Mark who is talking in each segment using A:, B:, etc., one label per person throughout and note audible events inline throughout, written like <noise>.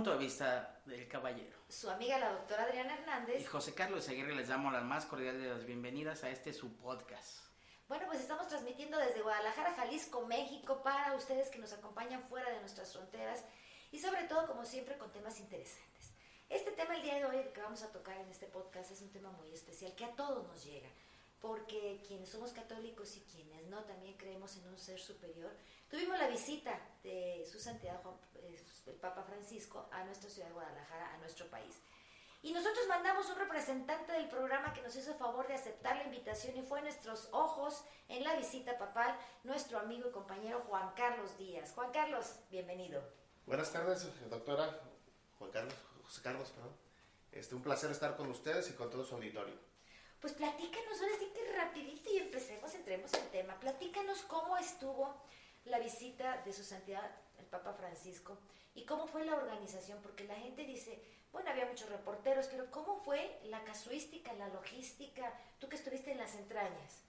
A: punto de vista del caballero.
B: Su amiga la doctora Adriana Hernández.
A: Y José Carlos Aguirre les damos las más cordiales de las bienvenidas a este su podcast.
B: Bueno, pues estamos transmitiendo desde Guadalajara, Jalisco, México, para ustedes que nos acompañan fuera de nuestras fronteras y sobre todo, como siempre, con temas interesantes. Este tema el día de hoy que vamos a tocar en este podcast es un tema muy especial que a todos nos llega porque quienes somos católicos y quienes no también creemos en un ser superior, tuvimos la visita de su santidad eh, el Papa Francisco a nuestra ciudad de Guadalajara, a nuestro país. Y nosotros mandamos un representante del programa que nos hizo el favor de aceptar la invitación y fue nuestros ojos en la visita papal, nuestro amigo y compañero Juan Carlos Díaz. Juan Carlos, bienvenido.
C: Buenas tardes, doctora Juan Carlos, José Carlos, perdón. Este, un placer estar con ustedes y con todo su auditorio.
B: Pues platícanos, ahora sí que rapidito y empecemos, entremos en tema. Platícanos cómo estuvo la visita de su santidad el Papa Francisco y cómo fue la organización, porque la gente dice, bueno, había muchos reporteros, pero ¿cómo fue la casuística, la logística? Tú que estuviste en las entrañas.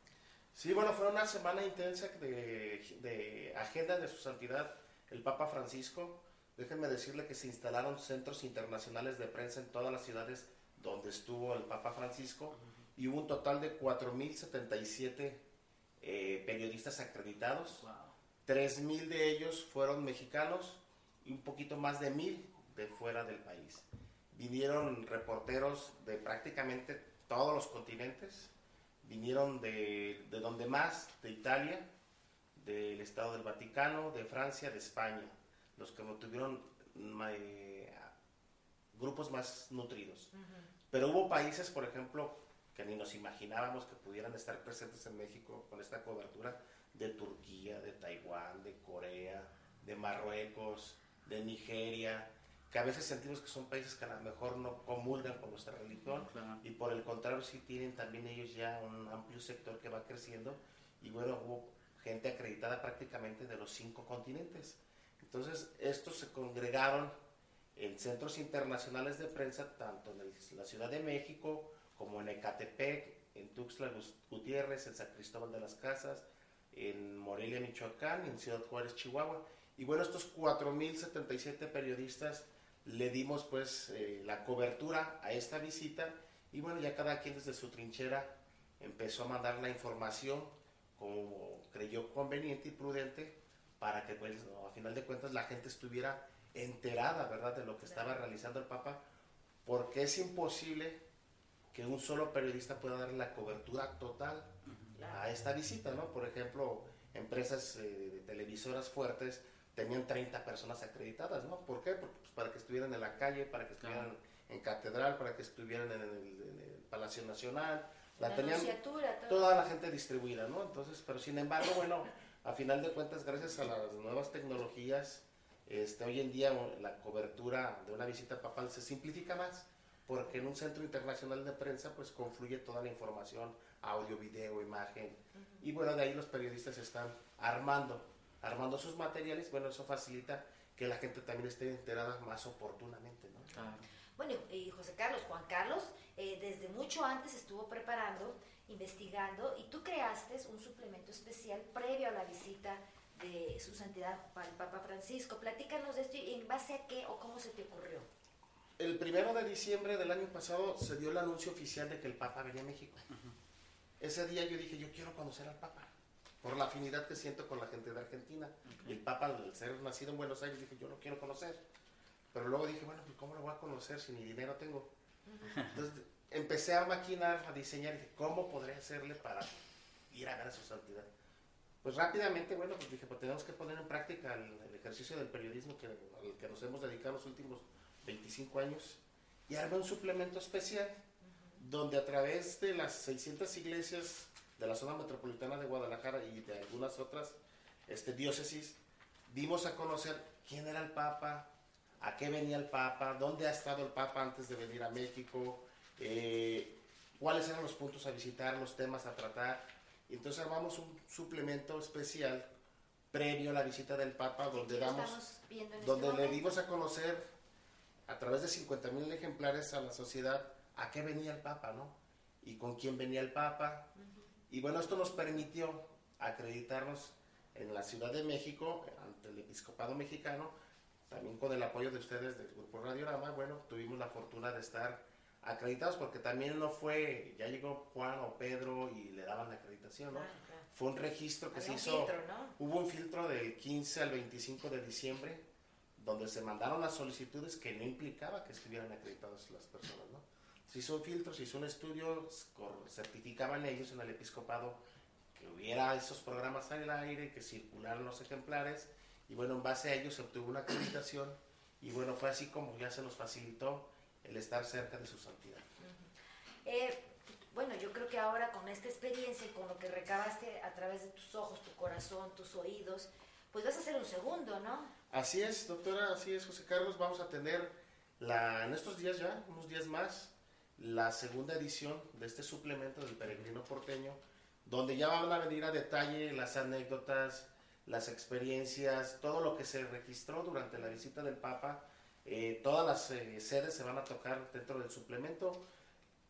C: Sí, bueno, fue una semana intensa de, de agenda de su santidad el Papa Francisco. Déjenme decirle que se instalaron centros internacionales de prensa en todas las ciudades donde estuvo el Papa Francisco y hubo un total de 4.077 eh, periodistas acreditados. 3.000 de ellos fueron mexicanos y un poquito más de 1.000 de fuera del país. Vinieron reporteros de prácticamente todos los continentes, vinieron de, de donde más, de Italia, del Estado del Vaticano, de Francia, de España, los que tuvieron eh, grupos más nutridos. Pero hubo países, por ejemplo, que ni nos imaginábamos que pudieran estar presentes en México con esta cobertura de Turquía, de Taiwán, de Corea, de Marruecos, de Nigeria, que a veces sentimos que son países que a lo mejor no comulgan con nuestra religión y por el contrario sí tienen también ellos ya un amplio sector que va creciendo y bueno, hubo gente acreditada prácticamente de los cinco continentes. Entonces, estos se congregaron en centros internacionales de prensa, tanto en la Ciudad de México, como en Ecatepec, en Tuxtla Gutiérrez, en San Cristóbal de las Casas, en Morelia, Michoacán, en Ciudad Juárez, Chihuahua. Y bueno, estos 4.077 periodistas le dimos pues eh, la cobertura a esta visita y bueno, ya cada quien desde su trinchera empezó a mandar la información como creyó conveniente y prudente para que pues a final de cuentas la gente estuviera enterada, ¿verdad?, de lo que estaba realizando el Papa, porque es imposible que un solo periodista pueda dar la cobertura total a esta visita, ¿no? Por ejemplo, empresas eh, televisoras fuertes tenían 30 personas acreditadas, ¿no? ¿Por qué? Porque, pues, para que estuvieran en la calle, para que estuvieran en catedral, para que estuvieran en el, Palacio Nacional, la, tenían toda la gente distribuida, ¿no? Entonces, pero sin embargo, bueno, a final de cuentas, gracias a las nuevas tecnologías, este, hoy en día la cobertura de una visita papal se simplifica más porque en un centro internacional de prensa pues confluye toda la información, audio, video, imagen, y bueno, de ahí los periodistas están armando, armando sus materiales, bueno, eso facilita que la gente también esté enterada más oportunamente, ¿no?
B: Bueno, y José Carlos, Juan Carlos, eh, desde mucho antes estuvo preparando, investigando, y tú creaste un suplemento especial previo a la visita de su santidad el Papa Francisco. Platícanos de esto y en base a qué o cómo se te ocurrió
C: el primero de diciembre del año pasado se dio el anuncio oficial de que el Papa venía a México. Ese día yo dije, yo quiero conocer al Papa, por la afinidad que siento con la gente de Argentina. Y el Papa, al ser nacido en Buenos Aires, dije, yo lo quiero conocer. Pero luego dije, bueno, pues ¿cómo lo voy a conocer si ni dinero tengo? Entonces empecé a maquinar, a diseñar, dije, ¿cómo podré hacerle para ir a ver a su santidad? Pues rápidamente, bueno, pues dije, pues tenemos que poner en práctica el, ejercicio del periodismo que, al que nos hemos dedicado los últimos 25 años, y armé un suplemento especial donde a través de las 600 iglesias de la zona metropolitana de Guadalajara y de algunas otras este, diócesis, dimos a conocer quién era el Papa, a qué venía el Papa, dónde ha estado el Papa antes de venir a México, eh, cuáles eran los puntos a visitar, los temas a tratar. Entonces armamos un suplemento especial previo a la visita del Papa donde damos, este donde le dimos a conocer a través de 50 mil ejemplares a la sociedad a qué venía el Papa, ¿no? Y con quién venía el Papa. Y bueno, esto nos permitió acreditarnos en la Ciudad de México, ante el Episcopado Mexicano, también con el apoyo de ustedes del Grupo Radiorama, bueno, tuvimos la fortuna de estar acreditados porque también no fue, ya llegó Juan o Pedro y le daban la acreditación, ¿no?
B: Claro, claro.
C: Fue un registro que
B: Había
C: se hizo,
B: filtro, ¿no?
C: hubo un filtro del 15 al 25 de diciembre, donde se mandaron las solicitudes que no implicaba que estuvieran acreditadas las personas, ¿no? Se hizo un filtro, se hizo un estudio, certificaban ellos en el episcopado que hubiera esos programas al aire, que circularan los ejemplares, y bueno, en base a ello se obtuvo una acreditación, y bueno, fue así como ya se nos facilitó el estar cerca de su santidad.
B: Eh, bueno, yo creo que ahora con esta experiencia y con lo que recabaste a través de tus ojos, tu corazón, tus oídos, pues vas a hacer un segundo, ¿no?
C: Así es, doctora, así es, José Carlos. Vamos a tener la, en estos días ya, unos días más, la segunda edición de este suplemento del Peregrino Porteño, donde ya van a venir a detalle las anécdotas, las experiencias, todo lo que se registró durante la visita del Papa. Eh, todas las eh, sedes se van a tocar dentro del suplemento.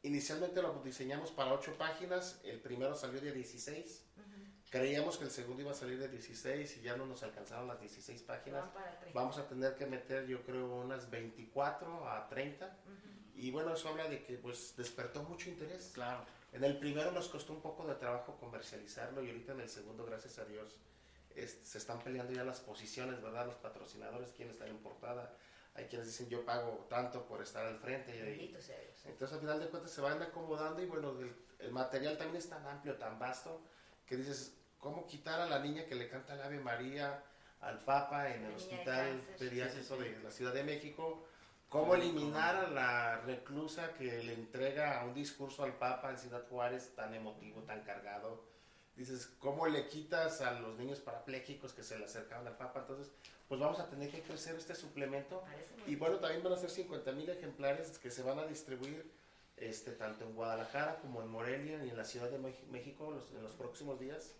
C: Inicialmente lo diseñamos para ocho páginas, el primero salió de 16. Creíamos que el segundo iba a salir de 16 y ya no nos alcanzaron las 16 páginas.
B: Van para tres.
C: Vamos a tener que meter yo creo unas 24 a 30 y bueno, eso habla de que pues despertó mucho interés.
A: Claro.
C: En el primero nos costó un poco de trabajo comercializarlo y ahorita en el segundo, gracias a Dios, es- se están peleando ya las posiciones, ¿verdad? Los patrocinadores, quienes están en portada. Hay quienes dicen yo pago tanto por estar al frente. y-
B: Bendito sea Dios.
C: entonces, al final de cuentas, se van acomodando y bueno, el, el material también es tan amplio, tan vasto, que dices, ¿cómo quitar a la niña que le canta el Ave María al Papa en el Hospital. Pediátrico de la Ciudad de México? ¿Cómo eliminar a la reclusa que le entrega un discurso al Papa en Ciudad Juárez tan emotivo, tan cargado? Dices, ¿cómo le quitas a los niños parapléjicos que se le acercaban al Papa? Entonces, pues vamos a tener que crecer este suplemento. Y bueno, también van a ser 50 mil ejemplares que se van a distribuir este, tanto en Guadalajara como en Morelia y en la Ciudad de México los- en los próximos días.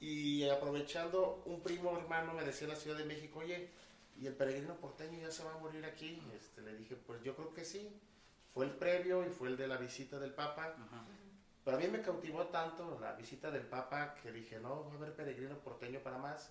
C: Y aprovechando, un primo hermano me decía en la Ciudad de México, oye, ¿y el peregrino porteño ya se va a morir aquí? Este, le dije, pues yo creo que sí. Fue el previo y fue el de la visita del Papa.
A: Ajá.
C: Pero a mí me cautivó tanto la visita del Papa que dije, no, va a haber peregrino porteño para más.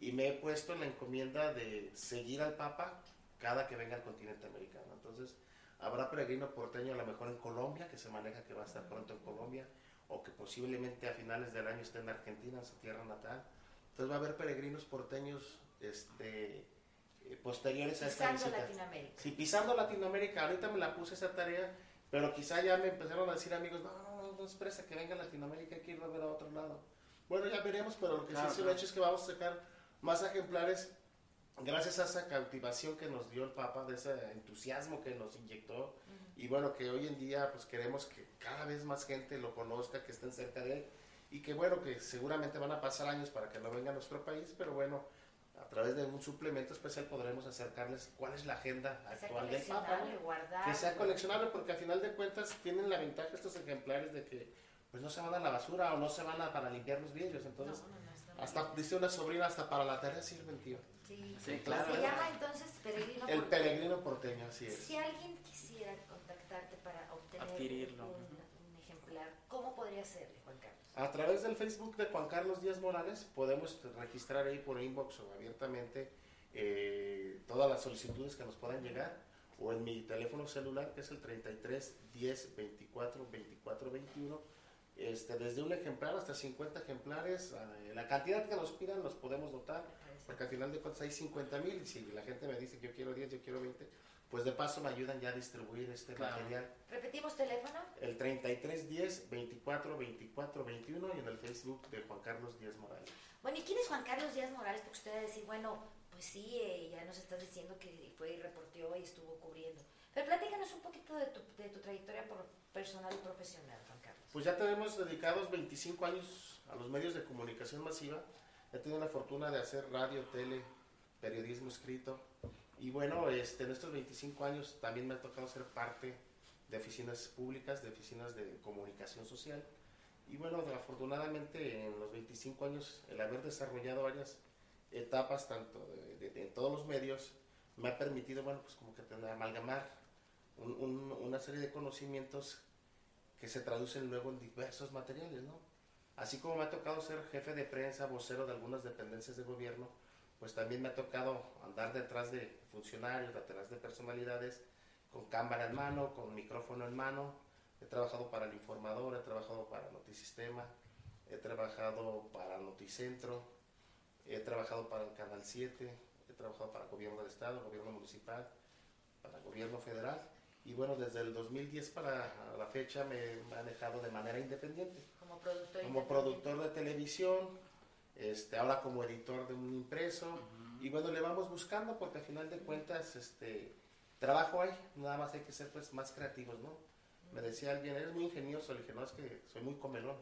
C: Y me he puesto en la encomienda de seguir al Papa cada que venga al continente americano. Entonces, habrá peregrino porteño a lo mejor en Colombia, que se maneja que va a estar pronto en Colombia, o que posiblemente a finales del año esté en Argentina, en su tierra natal. Entonces va a haber peregrinos porteños este, eh, posteriores a esta
B: Pisando. Latinoamérica.
C: Sí, pisando Latinoamérica, ahorita me la puse esa tarea, pero quizá ya me empezaron a decir amigos, no, no, no, no es presa que venga a Latinoamérica, hay que ir a ver a otro lado. Bueno, ya veremos, pero lo que
A: Claro,
C: sí un
A: claro.
C: hecho es que vamos a sacar más ejemplares gracias a esa cautivación que nos dio el Papa, de ese entusiasmo que nos inyectó. Y bueno, que hoy en día pues queremos que cada vez más gente lo conozca, que estén cerca de él. Y que bueno, que seguramente van a pasar años para que no venga a nuestro país, pero bueno, a través de un suplemento especial podremos acercarles cuál es la agenda
B: Que
C: actual del Papa. ¿no? Que sea coleccionable porque al final de cuentas tienen la ventaja estos ejemplares de que pues no se van a la basura o no se van a para limpiar los vidrios. Entonces,
B: no, no,
C: hasta dice una sobrina, hasta para la tarea sirven, tío.
B: Sí,
A: Sí, claro.
B: Se llama entonces Peregrino
C: El
B: Porteño.
C: peregrino porteño, así es.
B: Si alguien quisiera contactarte para obtener
A: Adquirirlo.
B: un, un ejemplar, ¿cómo podría hacerle, Juan Carlos?
C: A través del Facebook de Juan Carlos Díaz Morales podemos registrar ahí por inbox o abiertamente eh, todas las solicitudes que nos puedan llegar o en mi teléfono celular que es el 33 10 24 24 21 este, desde un ejemplar hasta 50 ejemplares eh, la cantidad que nos pidan los podemos dotar porque al final de cuentas hay 50 mil y si la gente me dice yo quiero 10 yo quiero 20 pues de paso me ayudan ya a distribuir este
A: Claro.
C: material
B: Repetimos teléfono.
C: el 3310 24 24 21 y en el Facebook de Juan Carlos Díaz Morales.
B: Bueno, ¿y quién es Juan Carlos Díaz Morales? Porque usted va a decir, bueno, pues sí, eh, ya nos estás diciendo que fue y reporteó y estuvo cubriendo. Pero platícanos un poquito de tu, de tu trayectoria por- personal y profesional, Juan Carlos.
C: Pues ya tenemos dedicados 25 años a los medios de comunicación masiva. He tenido la fortuna de hacer radio, tele, periodismo escrito. Y bueno, este, en estos 25 años también me ha tocado ser parte de oficinas públicas, de oficinas de comunicación social. Y bueno, afortunadamente en los 25 años el haber desarrollado varias etapas, tanto de, de- en todos los medios, me ha permitido, bueno, pues como que tener, amalgamar un- un- una serie de conocimientos que se traducen luego en diversos materiales, ¿no? Así como me ha tocado ser jefe de prensa, vocero de algunas dependencias de gobierno, pues también me ha tocado andar detrás de funcionarios, detrás de personalidades, con cámara en mano, con micrófono en mano. He trabajado para el informador, he trabajado para Notisistema, he trabajado para Noticentro, he trabajado para el Canal 7, he trabajado para el Gobierno del Estado, Gobierno Municipal, para el Gobierno Federal. Y bueno, desde el 2010 para la fecha me he manejado de manera independiente.
B: Como productor.
C: Como productor de televisión, este, ahora como editor de un impreso. Y bueno, le vamos buscando porque al final de cuentas, este, trabajo hay, nada más hay que ser pues más creativos, ¿no? Me decía alguien, eres muy ingenioso, le dije, no, es que soy muy comelón.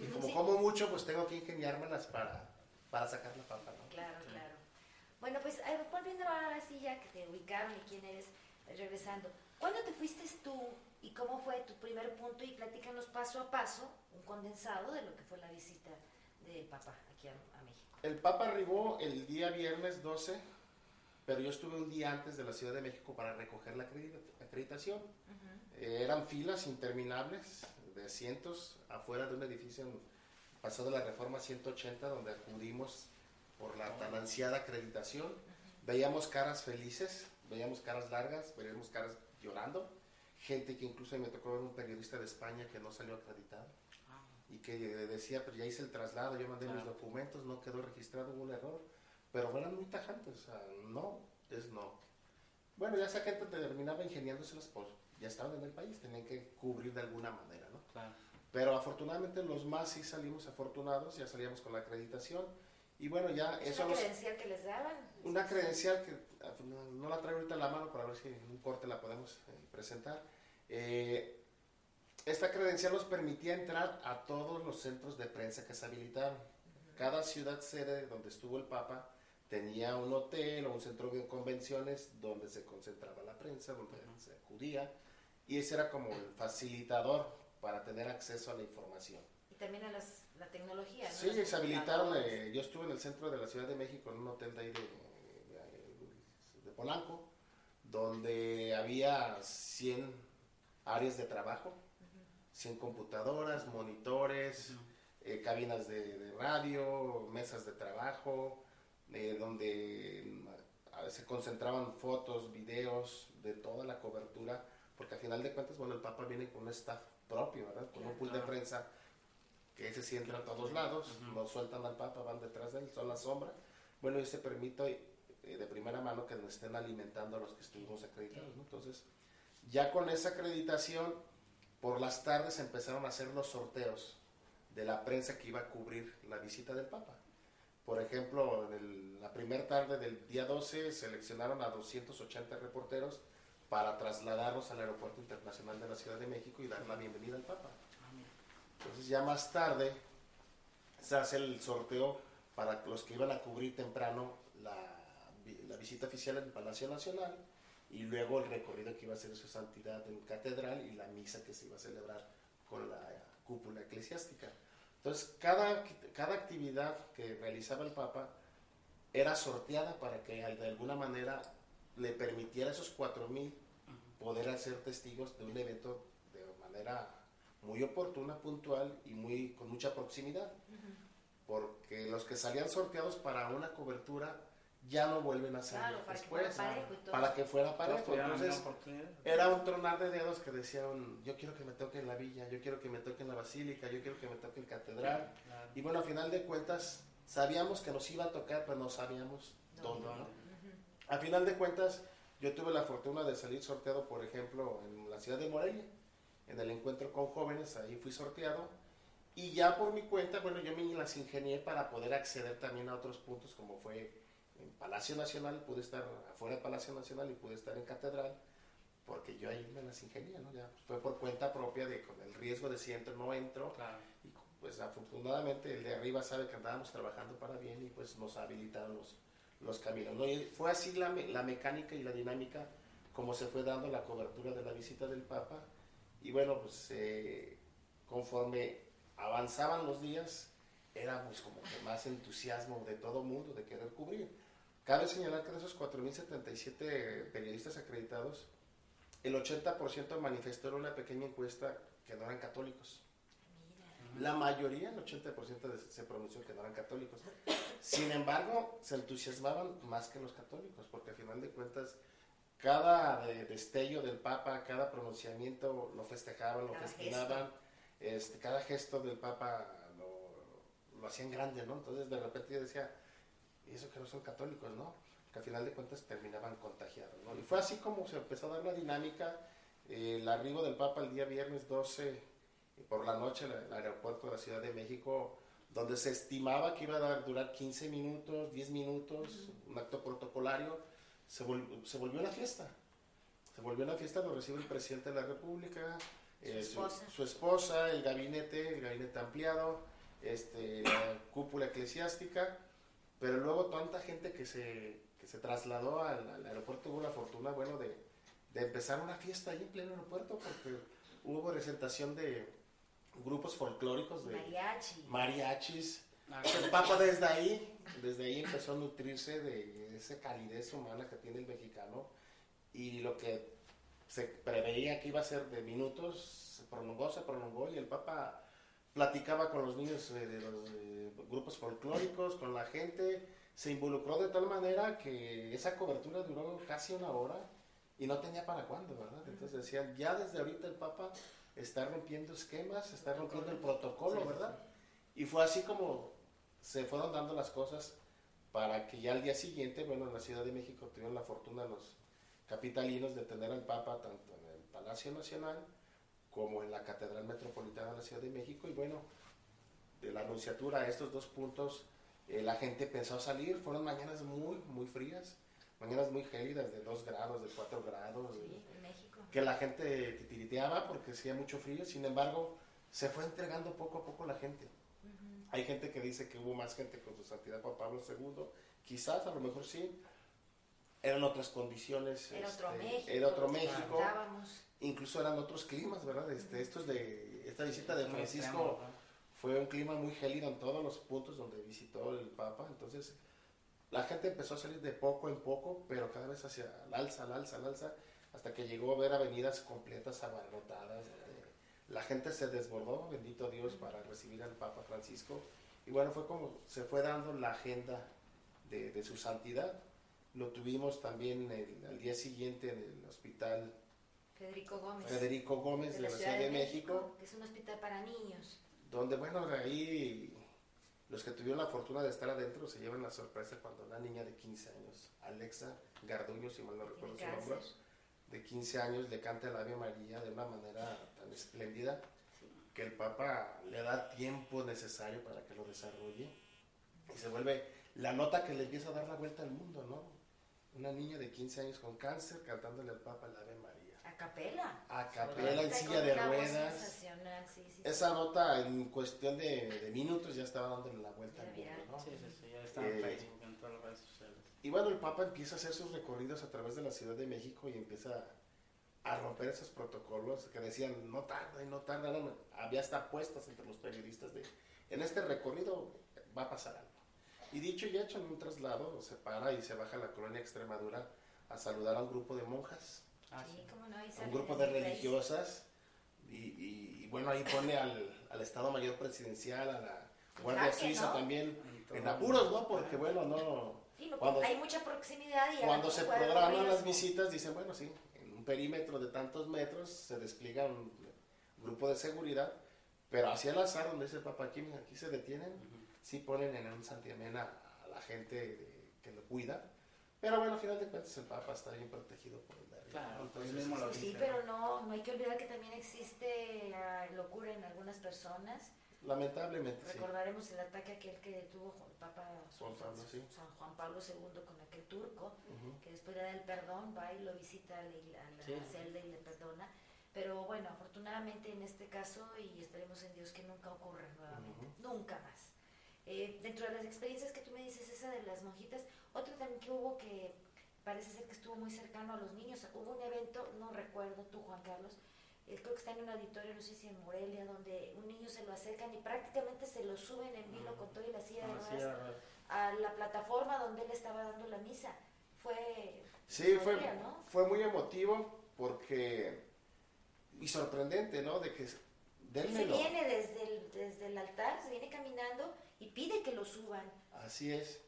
C: Y como
B: Sí.
C: como mucho, pues tengo que ingeniármelas para, para sacar la papa, ¿no?
B: Claro, claro. Bueno, pues volviendo ahora sí ya que te ubicaron y quién eres, regresando. ¿Cuándo te fuiste tú y cómo fue tu primer punto? Y platícanos paso a paso, un condensado de lo que fue la visita de papá aquí a, a México.
C: El Papa arribó el día viernes 12, pero yo estuve un día antes de la Ciudad de México para recoger la acredita- acreditación. Eh, eran filas interminables de cientos afuera de un edificio en Paseo de la Reforma 180 donde acudimos por la tan ansiada acreditación. Veíamos caras felices, veíamos caras largas, veíamos caras llorando. Gente que incluso me tocó ver un periodista de España que no salió acreditado y que decía, pero ya hice el traslado, yo mandé mis documentos, no quedó registrado, hubo un error. Pero eran muy tajantes, o sea, no, es no. Bueno, ya esa gente terminaba ingeniándoselas por, ya estaban en el país, tenían que cubrir de alguna manera, ¿no?
A: claro.
C: Pero afortunadamente los más sí salimos afortunados, ya salíamos con la acreditación. Y bueno, ya
B: ¿Es
C: eso
B: una credencial que les daban?
C: una credencial que ah, no, no la traigo ahorita en la mano para ver si en un corte la podemos eh, presentar. Eh, esta credencial nos permitía entrar a todos los centros de prensa que se habilitaron. Cada ciudad sede donde estuvo el Papa tenía un hotel o un centro de convenciones donde se concentraba la prensa, donde se acudía. Y ese era como el facilitador para tener acceso a la información.
B: Y también a las, la tecnología, ¿no?
C: Sí,
B: Los
C: se habilitaron. eh, yo estuve en el centro de la Ciudad de México, en un hotel de ahí de, de- de Polanco, donde había 100 áreas de trabajo, 100 computadoras, monitores, eh, cabinas de, de radio, mesas de trabajo, eh, donde mm, se concentraban fotos, videos de toda la cobertura, porque al final de cuentas, bueno, el Papa viene con un staff propio, ¿verdad? Con un pool de prensa que ese sí entra a todos lados,
A: Ujú.
C: no sueltan al Papa, van detrás de él, son la sombra. Bueno, y se permite eh, de primera mano que nos estén alimentando a los que estuvimos acreditados, ¿no? Entonces, ya con esa acreditación, por las tardes empezaron a hacer los sorteos de la prensa que iba a cubrir la visita del Papa. Por ejemplo, en la primera tarde del día 12 seleccionaron a 280 reporteros para trasladarlos al Aeropuerto Internacional de la Ciudad de México y dar la bienvenida al Papa. Entonces ya más tarde se hace el sorteo para los que iban a cubrir temprano la, vi- la visita oficial en Palacio Nacional y luego el recorrido que iba a hacer su santidad en catedral y la misa que se iba a celebrar con la cúpula eclesiástica. Entonces cada, cada actividad que realizaba el Papa era sorteada para que de alguna manera le permitiera a esos 4.000 poder hacer testigos de un evento de manera muy oportuna, puntual y muy con mucha proximidad. Porque los que salían sorteados para una cobertura ya no vuelven a salir
B: Claro, para que fuera parejo y todo.
C: para que fuera parejo. Entonces, era un tronar de dedos que decían, yo quiero que me toque en la villa, yo quiero que me toque en la basílica, yo quiero que me toque en catedral.
A: Claro.
C: Y bueno, a final de cuentas, sabíamos que nos iba a tocar, pero no sabíamos dónde. ¿no? A final de cuentas, yo tuve la fortuna de salir sorteado, por ejemplo, en la ciudad de Morelia, en el encuentro con jóvenes, ahí fui sorteado. Y ya por mi cuenta, bueno, yo me las ingenié para poder acceder también a otros puntos, como fue en Palacio Nacional, pude estar afuera de Palacio Nacional y pude estar en Catedral, porque yo ahí me las ingenié, ¿no? Ya fue por cuenta propia de con el riesgo de si entro o no entro.
A: Claro.
C: Y pues afortunadamente el de arriba sabe que andábamos trabajando para bien y pues nos habilitaron los, los caminos. ¿no? Y fue así la, la mecánica y la dinámica como se fue dando la cobertura de la visita del Papa. Y bueno, pues eh, conforme avanzaban los días, era pues como que más entusiasmo de todo mundo de querer cubrir. Cabe señalar que de esos 4.077 periodistas acreditados, el 80% manifestó en una pequeña encuesta que no eran católicos. La mayoría, el 80% de- se pronunció que no eran católicos. Sin embargo, se entusiasmaban más que los católicos, porque al final de cuentas, cada de- destello del Papa, cada pronunciamiento lo festejaban, lo
B: Cada
C: festinaban, este, cada gesto del Papa lo, lo hacían grande, ¿no? Entonces de repente yo decía, y eso que no son católicos, ¿no? Que al final de cuentas terminaban contagiados, ¿no? Y fue así como se empezó a dar la dinámica, eh, el arribo del Papa el día viernes 12 y por la noche al al aeropuerto de la Ciudad de México, donde se estimaba que iba a durar 15 minutos, 10 minutos, un acto protocolario, se, vol- se volvió una fiesta. Se volvió una fiesta, lo recibe el presidente de la República,
B: Su
C: eh,
B: esposa.
C: su esposa, el gabinete, el gabinete ampliado, este, la cúpula eclesiástica, pero luego tanta gente que se, que se trasladó al, al aeropuerto tuvo la fortuna, bueno, de, de empezar una fiesta ahí en pleno aeropuerto, porque hubo presentación de grupos folclóricos, de
B: Mariachi.
C: mariachis.
A: Ah,
C: El Papa desde ahí, desde ahí empezó a nutrirse de esa calidez humana que tiene el mexicano y lo que se preveía que iba a ser de minutos se prolongó, se prolongó y el Papa platicaba con los niños eh, de los eh, grupos folclóricos, con la gente, se involucró de tal manera que esa cobertura duró casi una hora y no tenía para cuándo, ¿verdad? Entonces decían, ya desde ahorita el Papa está rompiendo esquemas, está rompiendo el protocolo, ¿verdad? Y fue así como se fueron dando las cosas para que ya al día siguiente, bueno, en la Ciudad de México tuvieron la fortuna los capitalinos de tener al Papa tanto en el Palacio Nacional como en la Catedral Metropolitana de la Ciudad de México. Y bueno, de la anunciatura a estos dos puntos, eh, la gente pensó salir. Fueron mañanas muy, muy frías, mañanas muy gélidas, de 2 grados, de 4 grados.
B: Sí, en México.
C: que la gente titiriteaba porque hacía mucho frío, sin embargo, se fue entregando poco a poco la gente.
B: Ujú.
C: Hay gente que dice que hubo más gente con su santidad Juan Pablo II, quizás, a lo mejor sí, eran otras condiciones.
B: Era otro
C: este,
B: México.
C: Era otro México. Incluso eran otros climas, ¿verdad? Este, estos de, esta visita de Francisco fue un clima muy gélido en todos los puntos donde visitó el Papa, entonces la gente empezó a salir de poco en poco, pero cada vez hacia el alza, al alza, al alza, hasta que llegó a ver avenidas completas abarrotadas. La gente se desbordó, bendito Dios, para recibir al Papa Francisco. Y bueno, fue como se fue dando la agenda de, de su santidad. Lo tuvimos también el- al día siguiente en el hospital
B: Federico Gómez.
C: Federico Gómez de la Ciudad de México
B: Que es un hospital para niños.
C: donde bueno, ahí los que tuvieron la fortuna de estar adentro se llevan la sorpresa cuando una niña de 15 años, Alexa Garduño, si mal no recuerdo su nombre, de 15 años le canta el Ave María de una manera tan espléndida que el Papa le da tiempo necesario para que lo desarrolle y se vuelve la nota que le empieza a dar la vuelta al mundo, ¿no? Una niña de 15 años con cáncer cantándole al Papa el Ave María.
B: A capela.
C: A capela, en silla de ruedas.
B: sensacional, sí.
C: Esa nota en cuestión de, de minutos ya estaba dándole la vuelta al mundo, ¿no?
A: Sí, sí, sí, ya está en
C: Eh,
A: Facebook, en todas las redes sociales.
C: Y bueno, el Papa empieza a hacer sus recorridos a través de la Ciudad de México y empieza a romper esos protocolos que decían no tarda y no tarda. no, había hasta apuestas entre los periodistas de en este recorrido va a pasar algo. Y dicho y hecho, en un traslado se para y se baja a la colonia Extremadura a saludar a un grupo de monjas,
A: Ah,
B: Sí,
A: sí.
B: cómo no, ahí
C: a
B: salen
C: un grupo de religiosas. Y, y- y bueno, ahí pone al, al Estado Mayor Presidencial, a la Guardia Suiza
B: ¿no?
C: también
A: En
C: apuros. ¿no? Porque bueno, no...
B: Sí, no,
C: Cuando-
B: hay mucha proximidad y
C: Cuando se programan
B: ocurrir,
C: las visitas, dicen, bueno, sí, en un perímetro de tantos metros se despliega un grupo de seguridad, pero hacia el azar, donde dice el Papa, aquí, aquí se detienen,
A: Ujú.
C: sí ponen en un santiamén a, a la gente de- que lo cuida, pero bueno, al final de cuentas el Papa está bien protegido por el
A: Claro,
C: ¿no?
A: pues
C: Entonces,
A: mismo lo
B: sí, pero no, no hay que olvidar que también existe locura en algunas personas.
C: lamentablemente sí.
B: Recordaremos el ataque aquel que tuvo el Papa
C: Juan Pablo, sí.
B: San Juan Pablo II con aquel turco, que después le da el perdón, va y lo visita a la, a la
A: Sí.
B: celda y le perdona. Pero bueno, afortunadamente en este caso, y esperemos en Dios que nunca ocurra nuevamente, nunca más. Eh, dentro de las experiencias que tú me dices, esa de las monjitas, otra también que hubo que parece ser que estuvo muy cercano a los niños. Hubo un evento, no recuerdo tú, Juan Carlos, eh, creo que está en un auditorio, no sé si en Morelia, donde un niño se lo acercan y prácticamente se lo suben en vilo con todo y la silla de ruedas a la plataforma donde él estaba dando la misa. Fue.
C: Sí, fue, fue muy emotivo porque y sorprendente, ¿no? De que
B: Se viene desde el, desde el altar, se viene caminando y pide que lo suban.
C: Así es.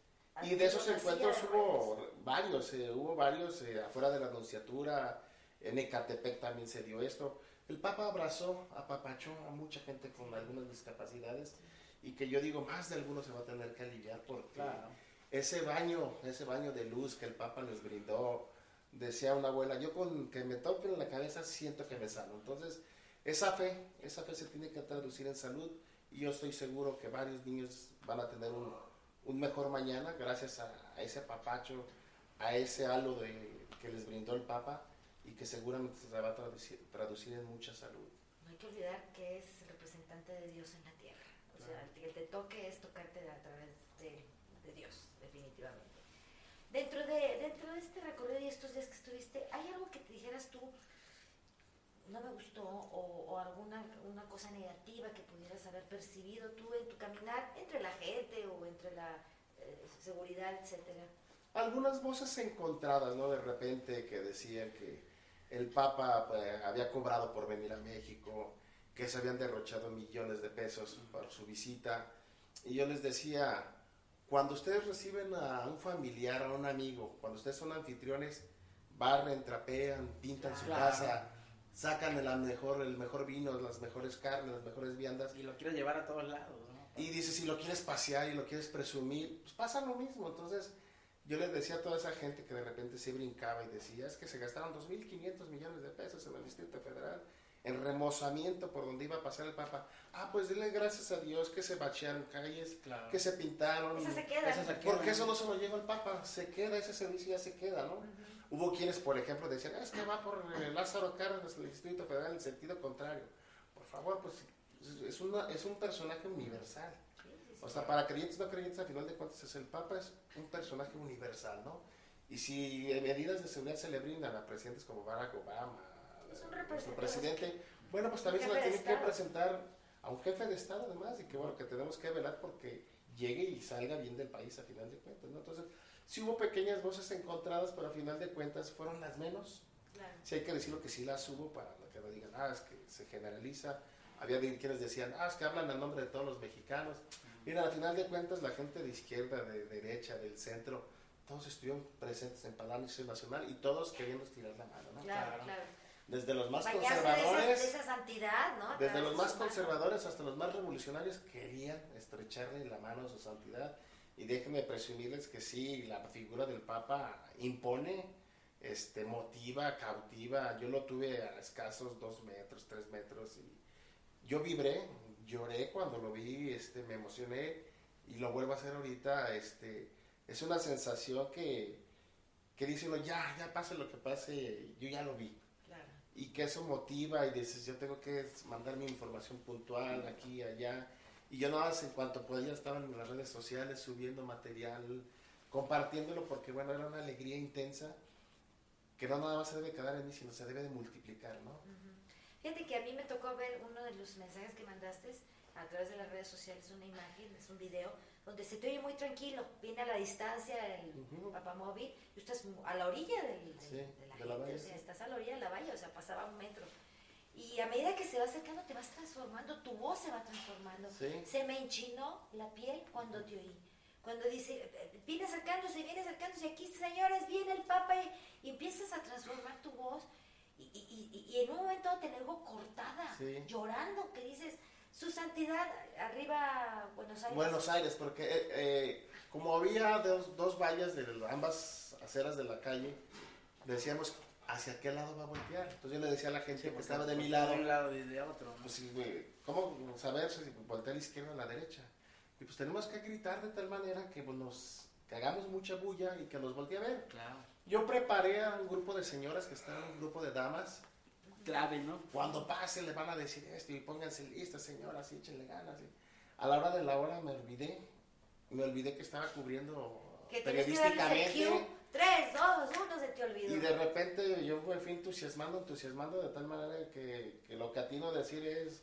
C: Y de esos encuentros hubo varios, eh, hubo varios eh, afuera de la Anunciatura, en Ecatepec también se dio esto. El Papa abrazó, apapachó a mucha gente con algunas discapacidades y que yo digo, más de algunos se va a tener que aliviar porque
A: Claro.
C: ese baño, ese baño de luz que el Papa les brindó, decía una abuela, yo con que me toquen en la cabeza siento que me sano. Entonces, esa fe, esa fe se tiene que traducir en salud y yo estoy seguro que varios niños van a tener un, un mejor mañana gracias a, a ese apapacho, a ese halo de, que les brindó el Papa y que seguramente se va a traducir, traducir en mucha salud.
B: No hay que olvidar que es el representante de Dios en la tierra. O sea, el que te toque es tocarte a través de, de Dios, definitivamente. Dentro de, dentro de este recorrido y estos días que estuviste, ¿hay algo que te dijeras tú, no me gustó, o, o alguna una cosa negativa que pudieras haber percibido tú en tu caminar entre la gente o entre la eh, seguridad, etcétera?
C: algunas voces encontradas, ¿no? De repente que decían que el Papa pues, había cobrado por venir a México, que se habían derrochado millones de pesos por su visita. Y yo les decía, cuando ustedes reciben a un familiar, a un amigo, cuando ustedes son anfitriones, barren, trapean, pintan su
A: Claro.
C: casa, sacan el mejor, el mejor vino, las mejores carnes, las mejores viandas.
A: Y lo quiero llevar a todos lados, ¿no?
C: Y dice, si lo quieres pasear y lo quieres presumir, pues pasa lo mismo. Entonces, yo les decía a toda esa gente que de repente se brincaba y decía, es que se gastaron 2.500 millones de pesos en el Distrito Federal en remozamiento por donde iba a pasar el Papa. Ah, pues dile gracias a Dios que se bachearon calles,
A: Claro.
C: que se pintaron.
B: Esa se queda.
A: Esa se queda.
C: Porque eso no se lo lleva el Papa, se queda, ese servicio ya se queda, ¿no? Hubo quienes, por ejemplo, decían, "Ah, es que va por eh, Lázaro Cárdenas, el Distrito Federal, en sentido contrario. Por favor, pues es, una, es un personaje universal. O sea, para creyentes no creyentes, a final de cuentas, es el Papa es un personaje universal, ¿no? Y si medidas de seguridad se le brindan a presidentes como Barack Obama, nuestro presidente, bueno, pues también se la tienen que presentar a un jefe de Estado además, y que bueno, que tenemos que velar porque llegue y salga bien del país a final de cuentas, ¿no? Entonces, sí hubo pequeñas voces encontradas, pero a final de cuentas fueron las menos.
B: Claro.
C: Sí hay que decirlo que sí las hubo para que no digan, ah, es que se generaliza. Había quienes decían, ah, es que hablan a nombre de todos los mexicanos. Mira, al final de cuentas, la gente de izquierda, de derecha, del centro, todos estuvieron presentes en Palacio Nacional y todos queriendo estirar la mano, ¿no?
B: Claro,
A: Claro.
B: claro.
C: Desde los más
B: Bañarse de,
C: conservadores,
B: esa, de esa santidad, ¿no?
C: Desde los más conservadores hasta los más revolucionarios querían estrecharle la mano a su santidad. Y déjenme presumirles que sí, la figura del Papa impone, este, motiva, cautiva. Yo lo tuve a escasos dos metros, tres metros y yo vibré, lloré cuando lo vi, este, me emocioné y lo vuelvo a hacer ahorita. Este, es una sensación que, que dice uno, ya, ya pase lo que pase, yo ya lo vi
B: Claro.
C: y que eso motiva y dices yo tengo que mandar mi información puntual aquí allá y yo nada más en cuanto podía estaba en las redes sociales subiendo material compartiéndolo porque bueno era una alegría intensa que no nada más se debe quedar en mí sino se debe de multiplicar no
B: Ujú. Fíjate que a mí me tocó ver uno de los mensajes que mandaste a través de las redes sociales, una imagen, es un video, donde se te oye muy tranquilo, viene a la distancia el
C: Ujú.
B: papamóvil y estás a la orilla del, del-
C: Sí,
B: de la
C: de la
B: gente,
C: valla,
B: o sea,
C: sí.
B: estás a la orilla de la valla, o sea, pasaba un metro. Y a medida que se va acercando te vas transformando, tu voz se va transformando.
C: Sí.
B: Se me enchinó la piel cuando te oí. Cuando dice, eh, viene acercándose, viene acercándose, aquí señores, viene el Papa y, y empiezas a transformar tu voz y, y- y- y en un momento te oigo cortada,
C: Sí.
B: llorando, que dices, su santidad, arriba Buenos Aires.
C: Buenos Aires porque eh, eh, como había dos, dos vallas de ambas aceras de la calle decíamos hacia qué lado va a voltear entonces yo le decía a la gente que estaba de mi lado
A: De un lado y de otro, ¿no?
C: Pues sí, güey, ¿cómo saber si voltea a la izquierda o a la derecha? Y pues tenemos que gritar de tal manera que pues, nos que hagamos mucha bulla y que nos voltee a ver.
A: Claro.
C: Yo preparé a un grupo de señoras que están, un grupo de damas.
A: Grave, ¿no?
C: Cuando pase le van a decir esto y pónganse listas, señoras, y échenle ganas. y- A la hora de la hora me olvidé. Me olvidé que estaba cubriendo
B: que
C: periodísticamente.
B: cue. Tres, dos, uno, se te olvidó.
C: Y de repente yo me fui entusiasmando, entusiasmando de tal manera que, que lo que atino a decir es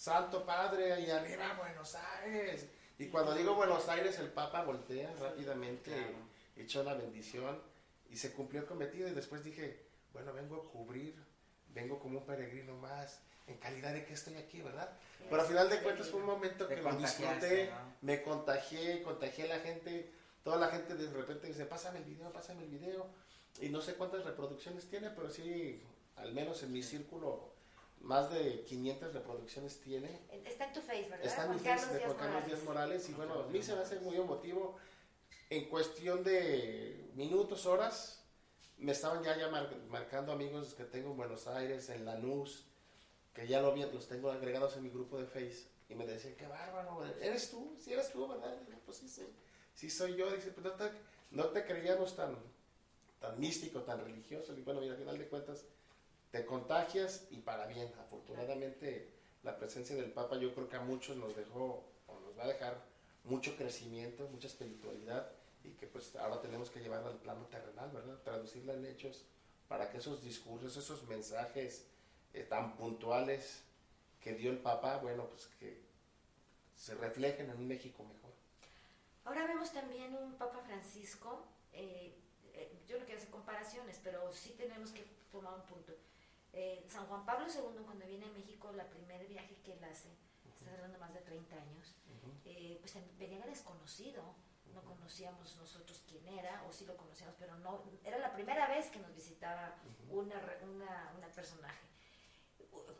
C: Santo Padre y arriba Buenos Aires. Y cuando digo Buenos Aires, el Papa voltea rápidamente,
A: Claro.
C: echó la bendición y se cumplió el cometido. Y después dije, bueno, vengo a cubrir vengo como un peregrino más, en calidad de que estoy aquí, ¿verdad? Pero al final de cuentas fue un momento que lo disfruté,
A: ¿no?
C: me contagié, contagié a la gente, toda la gente de repente dice, pásame el video, pásame el video, y no sé cuántas reproducciones tiene, pero sí, al menos en mi círculo, más de 500 reproducciones tiene.
B: Está en tu face, ¿verdad?
C: Está en mi face de Juan Carlos Díaz Morales y bueno, a mí se me hace muy emotivo. En cuestión de minutos, horas, me estaban ya, ya mar- marcando amigos que tengo en Buenos Aires, en Lanús, que ya lo vi, los tengo agregados en mi grupo de Face y me decían, qué bárbaro, ¿eres tú? Sí, eres tú, ¿verdad? Y digo, pues sí, sí, sí soy yo. Dice, pues no te, no te creíamos tan, tan místico, tan religioso. Y bueno, y al final de cuentas, te contagias y para bien. Afortunadamente, la presencia del Papa yo creo que a muchos nos dejó, o nos va a dejar mucho crecimiento, mucha espiritualidad y que pues ahora tenemos que llevarla al plano terrenal, ¿verdad? Traducirla en hechos para que esos discursos, esos mensajes eh, tan puntuales que dio el Papa, bueno, pues que se reflejen en un México mejor.
B: Ahora vemos también un Papa Francisco, eh, eh, yo no quiero hacer comparaciones, pero sí tenemos que tomar un punto. Eh, San Juan Pablo II, cuando viene a México, la primer viaje que él hace, está hablando más de 30 años, eh, pues en- venía desconocido, no conocíamos nosotros quién era, o sí lo conocíamos, pero no, era la primera vez que nos visitaba una, re- una, una personaje.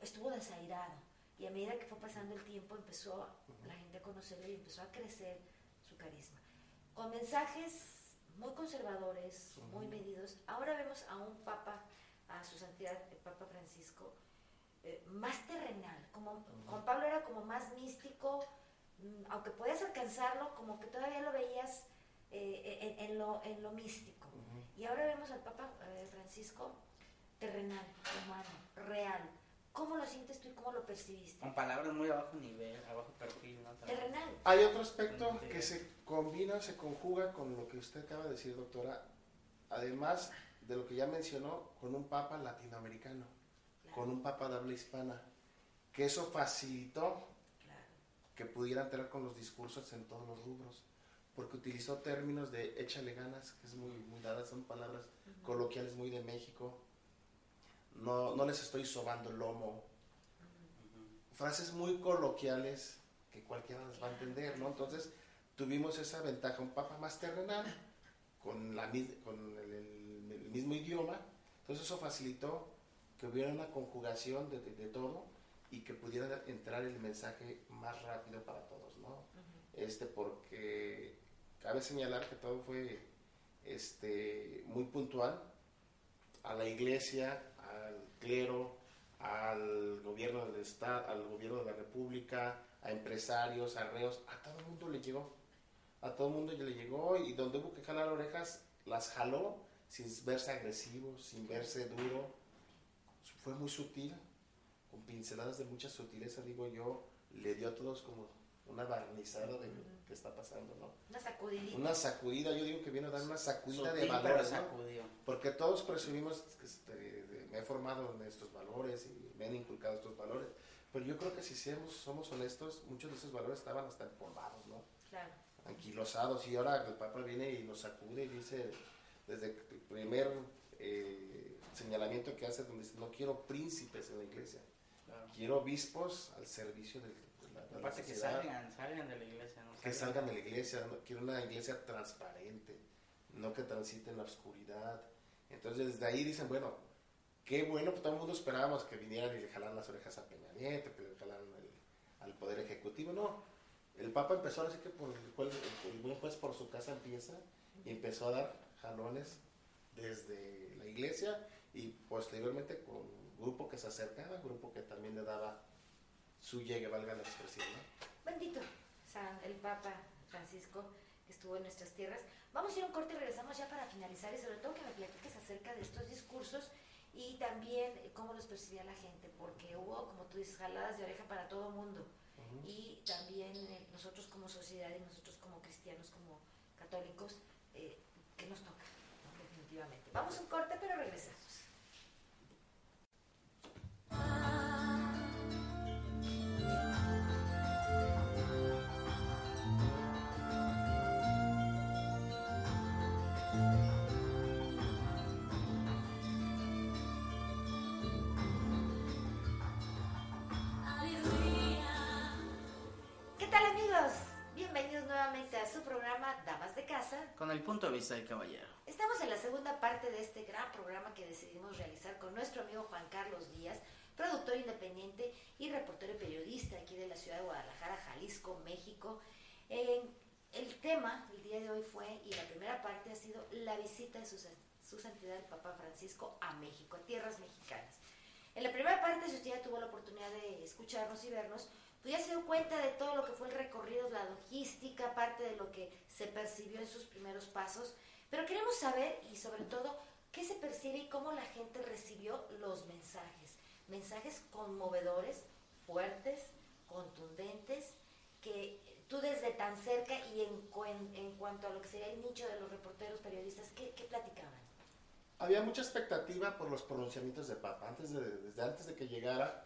B: Estuvo desairado, y a medida que fue pasando el tiempo, empezó la gente a conocerlo y empezó a crecer su carisma. Con mensajes muy conservadores, muy medidos. Ahora vemos a un papa, a su santidad, el Papa Francisco, eh, más terrenal. Como Juan Pablo era como más místico, mm, aunque podías alcanzarlo, como que todavía lo veías eh, en, en lo, en lo místico. Y ahora vemos al Papa eh, Francisco terrenal, humano, real. ¿Cómo lo sientes tú y cómo lo percibiste?
A: Con palabras muy a bajo nivel, a bajo perfil, ¿no?
B: Terrenal.
C: Hay otro aspecto que se combina, se conjuga con lo que usted acaba de decir, doctora, además de lo que ya mencionó, con un papa latinoamericano,
B: Claro,
C: con un papa de habla hispana, que eso facilitó
B: claro.
C: que pudiera entrar con los discursos en todos los rubros, porque utilizó términos de échale ganas, que es muy, muy dada, son palabras coloquiales muy de México, no, no les estoy sobando el lomo, frases muy coloquiales que cualquiera las va a entender, ¿no? Entonces tuvimos esa ventaja, un papa más terrenal, con, la, con el mismo idioma, entonces eso facilitó que hubiera una conjugación de, de- de todo y que pudiera entrar el mensaje más rápido para todos, ¿no? Este, porque cabe señalar que todo fue este, muy puntual a la iglesia, al clero, al gobierno del Estado, al gobierno de la República, a empresarios, a reos, a todo el mundo le llegó. A todo el mundo le llegó y donde hubo que jalar orejas, las jaló sin verse agresivo, sin verse duro. Fue muy sutil, con pinceladas de mucha sutileza, digo yo, le dio a todos como una barnizada de lo que está pasando, ¿no?
B: Una sacudidita.
C: Una sacudida, yo digo que viene a dar una sacudida de
A: Sutil, pero
C: valores, ¿no? Porque todos presumimos, este, de- me he formado en estos valores y me han inculcado estos valores, pero yo creo que si somos, somos honestos, muchos de esos valores estaban hasta empolvados, ¿no?
B: Claro.
C: Anquilosados, y ahora el Papa viene y nos sacude y dice, desde el primer eh, señalamiento que hace, donde dice, no quiero príncipes en la iglesia,
A: Claro.
C: quiero obispos al servicio del- de la, de la
A: Aparte que salgan, salgan de la iglesia, ¿no?
C: que salgan de la iglesia, ¿no? quiero una iglesia transparente, no que transite en la oscuridad. Entonces desde ahí dicen, bueno, qué bueno, pues todo el mundo esperábamos que vinieran y le jalaran las orejas a Peña Nieto, que le jalaran al, al Poder Ejecutivo, no. El Papa empezó así que por el, cual- el buen juez por su casa empieza y empezó a dar jalones desde la iglesia y posteriormente con grupo que se acercaba, grupo que también le daba su llegue, valga la expresión, ¿no?
B: Bendito San, el Papa Francisco que estuvo en nuestras tierras. Vamos a ir a un corte y regresamos ya para finalizar y sobre todo que me platiques acerca de estos discursos y también cómo los percibía la gente, porque hubo, como tú dices, jaladas de oreja para todo mundo. Y también eh, nosotros como sociedad y nosotros como cristianos, como católicos, eh, ¿qué nos toca? ¿no? Definitivamente. Vamos a un corte, pero regresamos.
A: El punto de vista del caballero.
B: Estamos en la segunda parte de este gran programa que decidimos realizar con nuestro amigo Juan Carlos Díaz, productor independiente y reportero y periodista aquí de la ciudad de Guadalajara, Jalisco, México. el tema el día de hoy fue, y la primera parte ha sido la visita de su, su santidad el Papa Francisco a México, a tierras mexicanas. En la primera parte, si usted ya tuvo la oportunidad de escucharnos y vernos, pues ya se dio cuenta de todo lo que fue el recorrido, la logística, parte de lo que se percibió en sus primeros pasos. Pero queremos saber, y sobre todo, qué se percibe y cómo la gente recibió los mensajes. Mensajes conmovedores, fuertes, contundentes, que tú desde tan cerca y en, cuanto a lo que sería el nicho de los reporteros periodistas, ¿qué, qué platicaban?
C: Había mucha expectativa por los pronunciamientos de Papa. Antes de, desde antes de que llegara,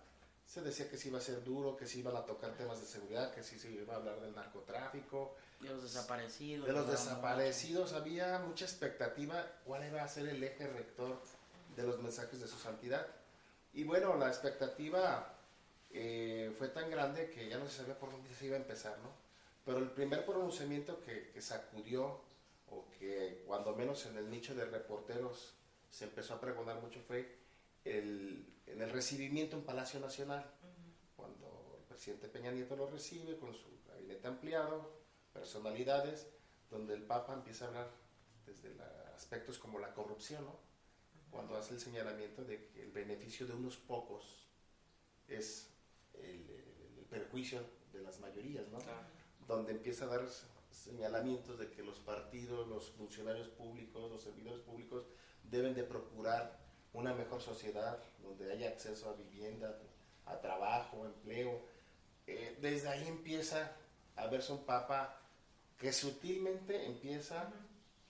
C: se decía que sí iba a ser duro, que sí iban a tocar temas de seguridad, que sí se iba a hablar del narcotráfico.
A: De los desaparecidos.
C: De los desaparecidos. Había mucha expectativa cuál iba a ser el eje rector de los mensajes de su santidad. Y bueno, la expectativa eh, fue tan grande que ya no se sabía por dónde se iba a empezar, ¿no? Pero el primer pronunciamiento que, que sacudió, o que cuando menos en el nicho de reporteros se empezó a pregonar mucho, fue el, en el recibimiento en Palacio Nacional, cuando el presidente Peña Nieto lo recibe con su gabinete ampliado, personalidades, donde el Papa empieza a hablar desde aspectos como la corrupción, cuando hace el señalamiento de que el beneficio de unos pocos es el, perjuicio de las mayorías, ¿no? donde empieza a dar señalamientos de que los partidos, los funcionarios públicos, los servidores públicos deben de procurar una mejor sociedad donde haya acceso a vivienda, a trabajo, empleo. Eh, desde ahí empieza a verse un papa que sutilmente empieza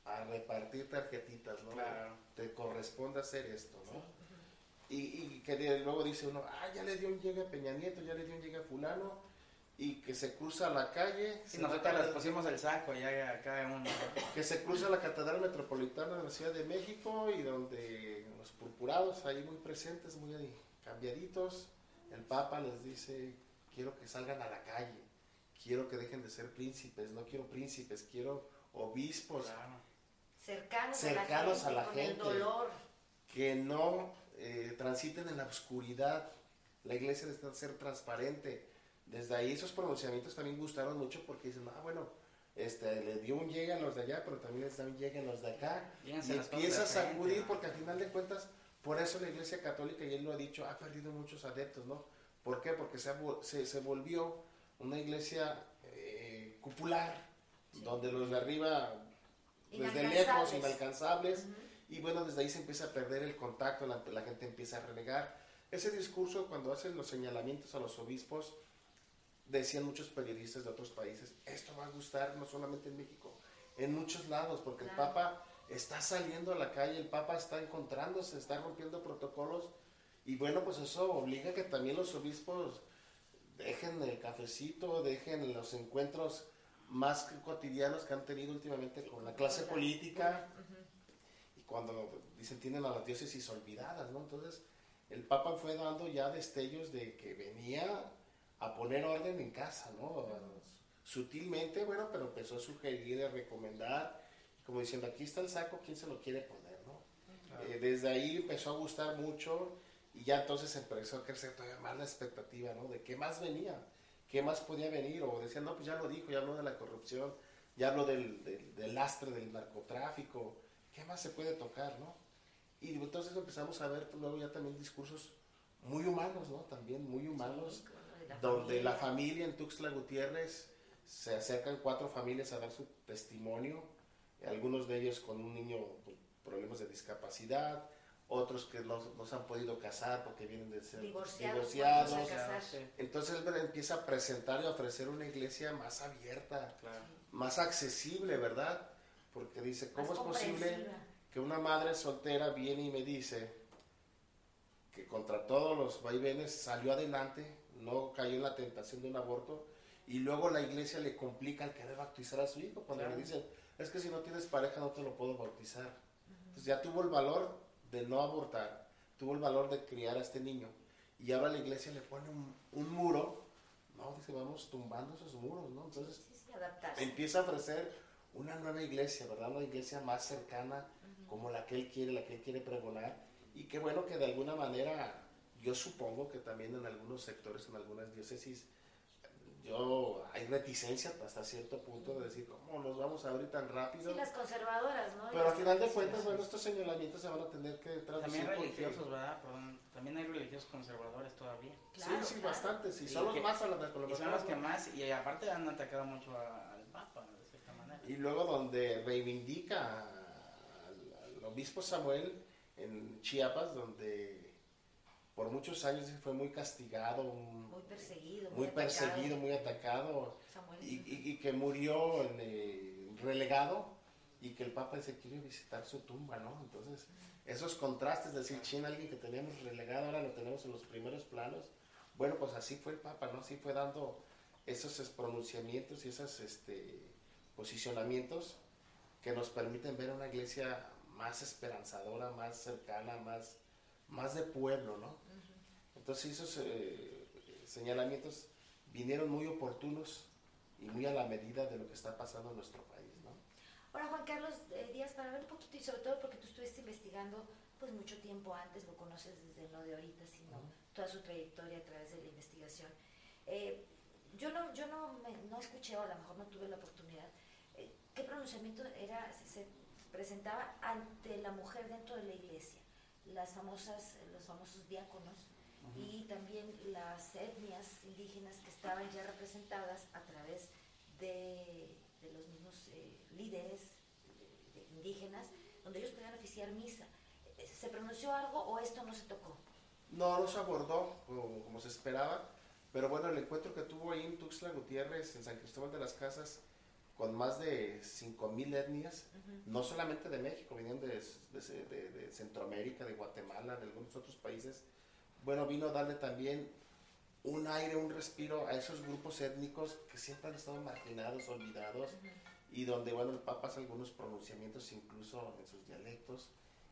C: a repartir tarjetitas, ¿no? Te corresponde hacer esto, ¿no? y, y, que luego dice uno, ah, ya le dio un llegue a Peña Nieto, ya le dio un llegue a fulano, y que se cruza la calle.
A: Y nosotros les pusimos el saco ya acá en un...
C: Que se cruza la Catedral Metropolitana de la Ciudad de México y donde los purpurados ahí muy presentes, muy cambiaditos, el Papa les dice, quiero que salgan a la calle, quiero que dejen de ser príncipes, no quiero príncipes, quiero obispos.
B: Cercanos, a la gente, dolor.
C: Que no eh, transiten en la oscuridad. La iglesia debe ser transparente desde ahí esos pronunciamientos también gustaron mucho porque dicen, ah, bueno, este, le dio un llegue a los de allá, pero también les da un llegue a los de acá. y empieza a sacudir porque al final de cuentas, por eso la Iglesia Católica, y él lo ha dicho, ha perdido muchos adeptos, ¿no? ¿Por qué? Porque se, se, volvió una iglesia eh, cupular, donde los de arriba, desde lejos, inalcanzables, y bueno, desde ahí se empieza a perder el contacto, la, la gente empieza a renegar. Ese discurso, cuando hacen los señalamientos a los obispos, decían muchos periodistas de otros países, esto va a gustar no solamente en México, en muchos lados, porque el Papa está saliendo a la calle, el Papa está encontrándose, está rompiendo protocolos, y bueno, pues eso obliga a que también los obispos dejen el cafecito, dejen los encuentros más cotidianos que han tenido últimamente con la clase política, y cuando dicen tienen a las diócesis olvidadas, ¿no? Entonces, el Papa fue dando ya destellos de que venía a poner orden en casa, ¿no? Sutilmente, bueno, pero empezó a sugerir, a recomendar, como diciendo, aquí está el saco, ¿quién se lo quiere poner, no? Eh, desde ahí empezó a gustar mucho y ya entonces empezó a crecer todavía más la expectativa, ¿no? De qué más venía, qué más podía venir, o decían, no, pues ya lo dijo, ya habló de la corrupción, ya habló del, del, lastre del narcotráfico, ¿qué más se puede tocar, no? Y entonces empezamos a ver pues, luego ya también discursos muy humanos, ¿no? También muy humanos donde la familia en Tuxtla Gutiérrez se acercan cuatro familias a dar su testimonio, algunos de ellos con un niño con problemas de discapacidad, otros que no, se han podido casar porque vienen de ser divorciados. Entonces él empieza a presentar y a ofrecer una iglesia más abierta, más accesible, ¿verdad? Porque dice, ¿cómo es posible que una madre soltera viene y me dice que contra todos los vaivenes salió adelante no cayó en la tentación de un aborto y luego la iglesia le complica el querer bautizar a su hijo cuando le dicen, es que si no tienes pareja no te lo puedo bautizar. Entonces ya tuvo el valor de no abortar, tuvo el valor de criar a este niño y ahora la iglesia le pone un, muro, no, dice, vamos tumbando esos muros, ¿no? Entonces empieza a ofrecer una nueva iglesia, ¿verdad? Una iglesia más cercana, como la que él quiere, la que él quiere pregonar. Y qué bueno que de alguna manera, yo supongo que también en algunos sectores, en algunas diócesis, yo hay reticencia hasta cierto punto de decir, ¿cómo nos vamos a abrir tan rápido?
B: Sí, las conservadoras, ¿no?
C: Pero al final de
B: Sí,
C: cuentas,
B: sí.
C: bueno, estos señalamientos se van a tener que traducir.
A: También
C: porque-
A: religiosos, ¿verdad? Perdón, también hay religiosos conservadores todavía.
B: Claro,
C: sí, sí,
B: claro.
C: bastantes. Y
A: Sí,
C: son los
A: que-
C: más a los
A: Y son
C: más-
A: los que más, y aparte han atacado mucho a- al Papa, de cierta manera.
C: Y luego donde reivindica al, al obispo Samuel en Chiapas, donde por muchos años fue muy castigado,
B: Muy perseguido.
C: muy
B: atacado.
C: perseguido, muy atacado, y, y- y que murió en, eh, relegado y que el Papa se quiere visitar su tumba, ¿no? Entonces, esos contrastes, es decir, China, alguien que teníamos relegado, ahora lo tenemos en los primeros planos. Bueno, pues así fue el Papa, ¿no? Así fue dando esos es, pronunciamientos y esos este, posicionamientos que nos permiten ver una iglesia más esperanzadora, más cercana, más, más de pueblo, ¿no? Entonces esos eh, señalamientos vinieron muy oportunos y muy a la medida de lo que está pasando en nuestro país, ¿no?
B: Ahora, Juan Carlos eh, Díaz, para ver un poquito, y sobre todo porque tú estuviste investigando pues mucho tiempo antes, lo conoces desde no de ahorita, sino toda su trayectoria a través de la investigación. Eh, yo no, yo no, me- no escuché, o a lo mejor no tuve la oportunidad, eh, ¿qué pronunciamiento era, se, se presentaba ante la mujer dentro de la iglesia? Las famosas, los famosos diáconos y también las etnias indígenas que estaban ya representadas a través de, de los mismos eh, líderes de- de indígenas, donde ellos podían oficiar misa. Eh, ¿Se pronunció algo o esto no se tocó?
C: No, no se abordó como, como se esperaba, pero bueno, el encuentro que tuvo ahí en Tuxtla Gutiérrez, en San Cristóbal de las Casas, con más de 5.000 etnias, no solamente de México, venían de, de- de- de Centroamérica, de Guatemala, de algunos otros países. Bueno, vino a darle también un aire, un respiro a esos grupos étnicos que siempre han estado marginados, olvidados, y donde, bueno, el Papa hace algunos pronunciamientos incluso en sus dialectos,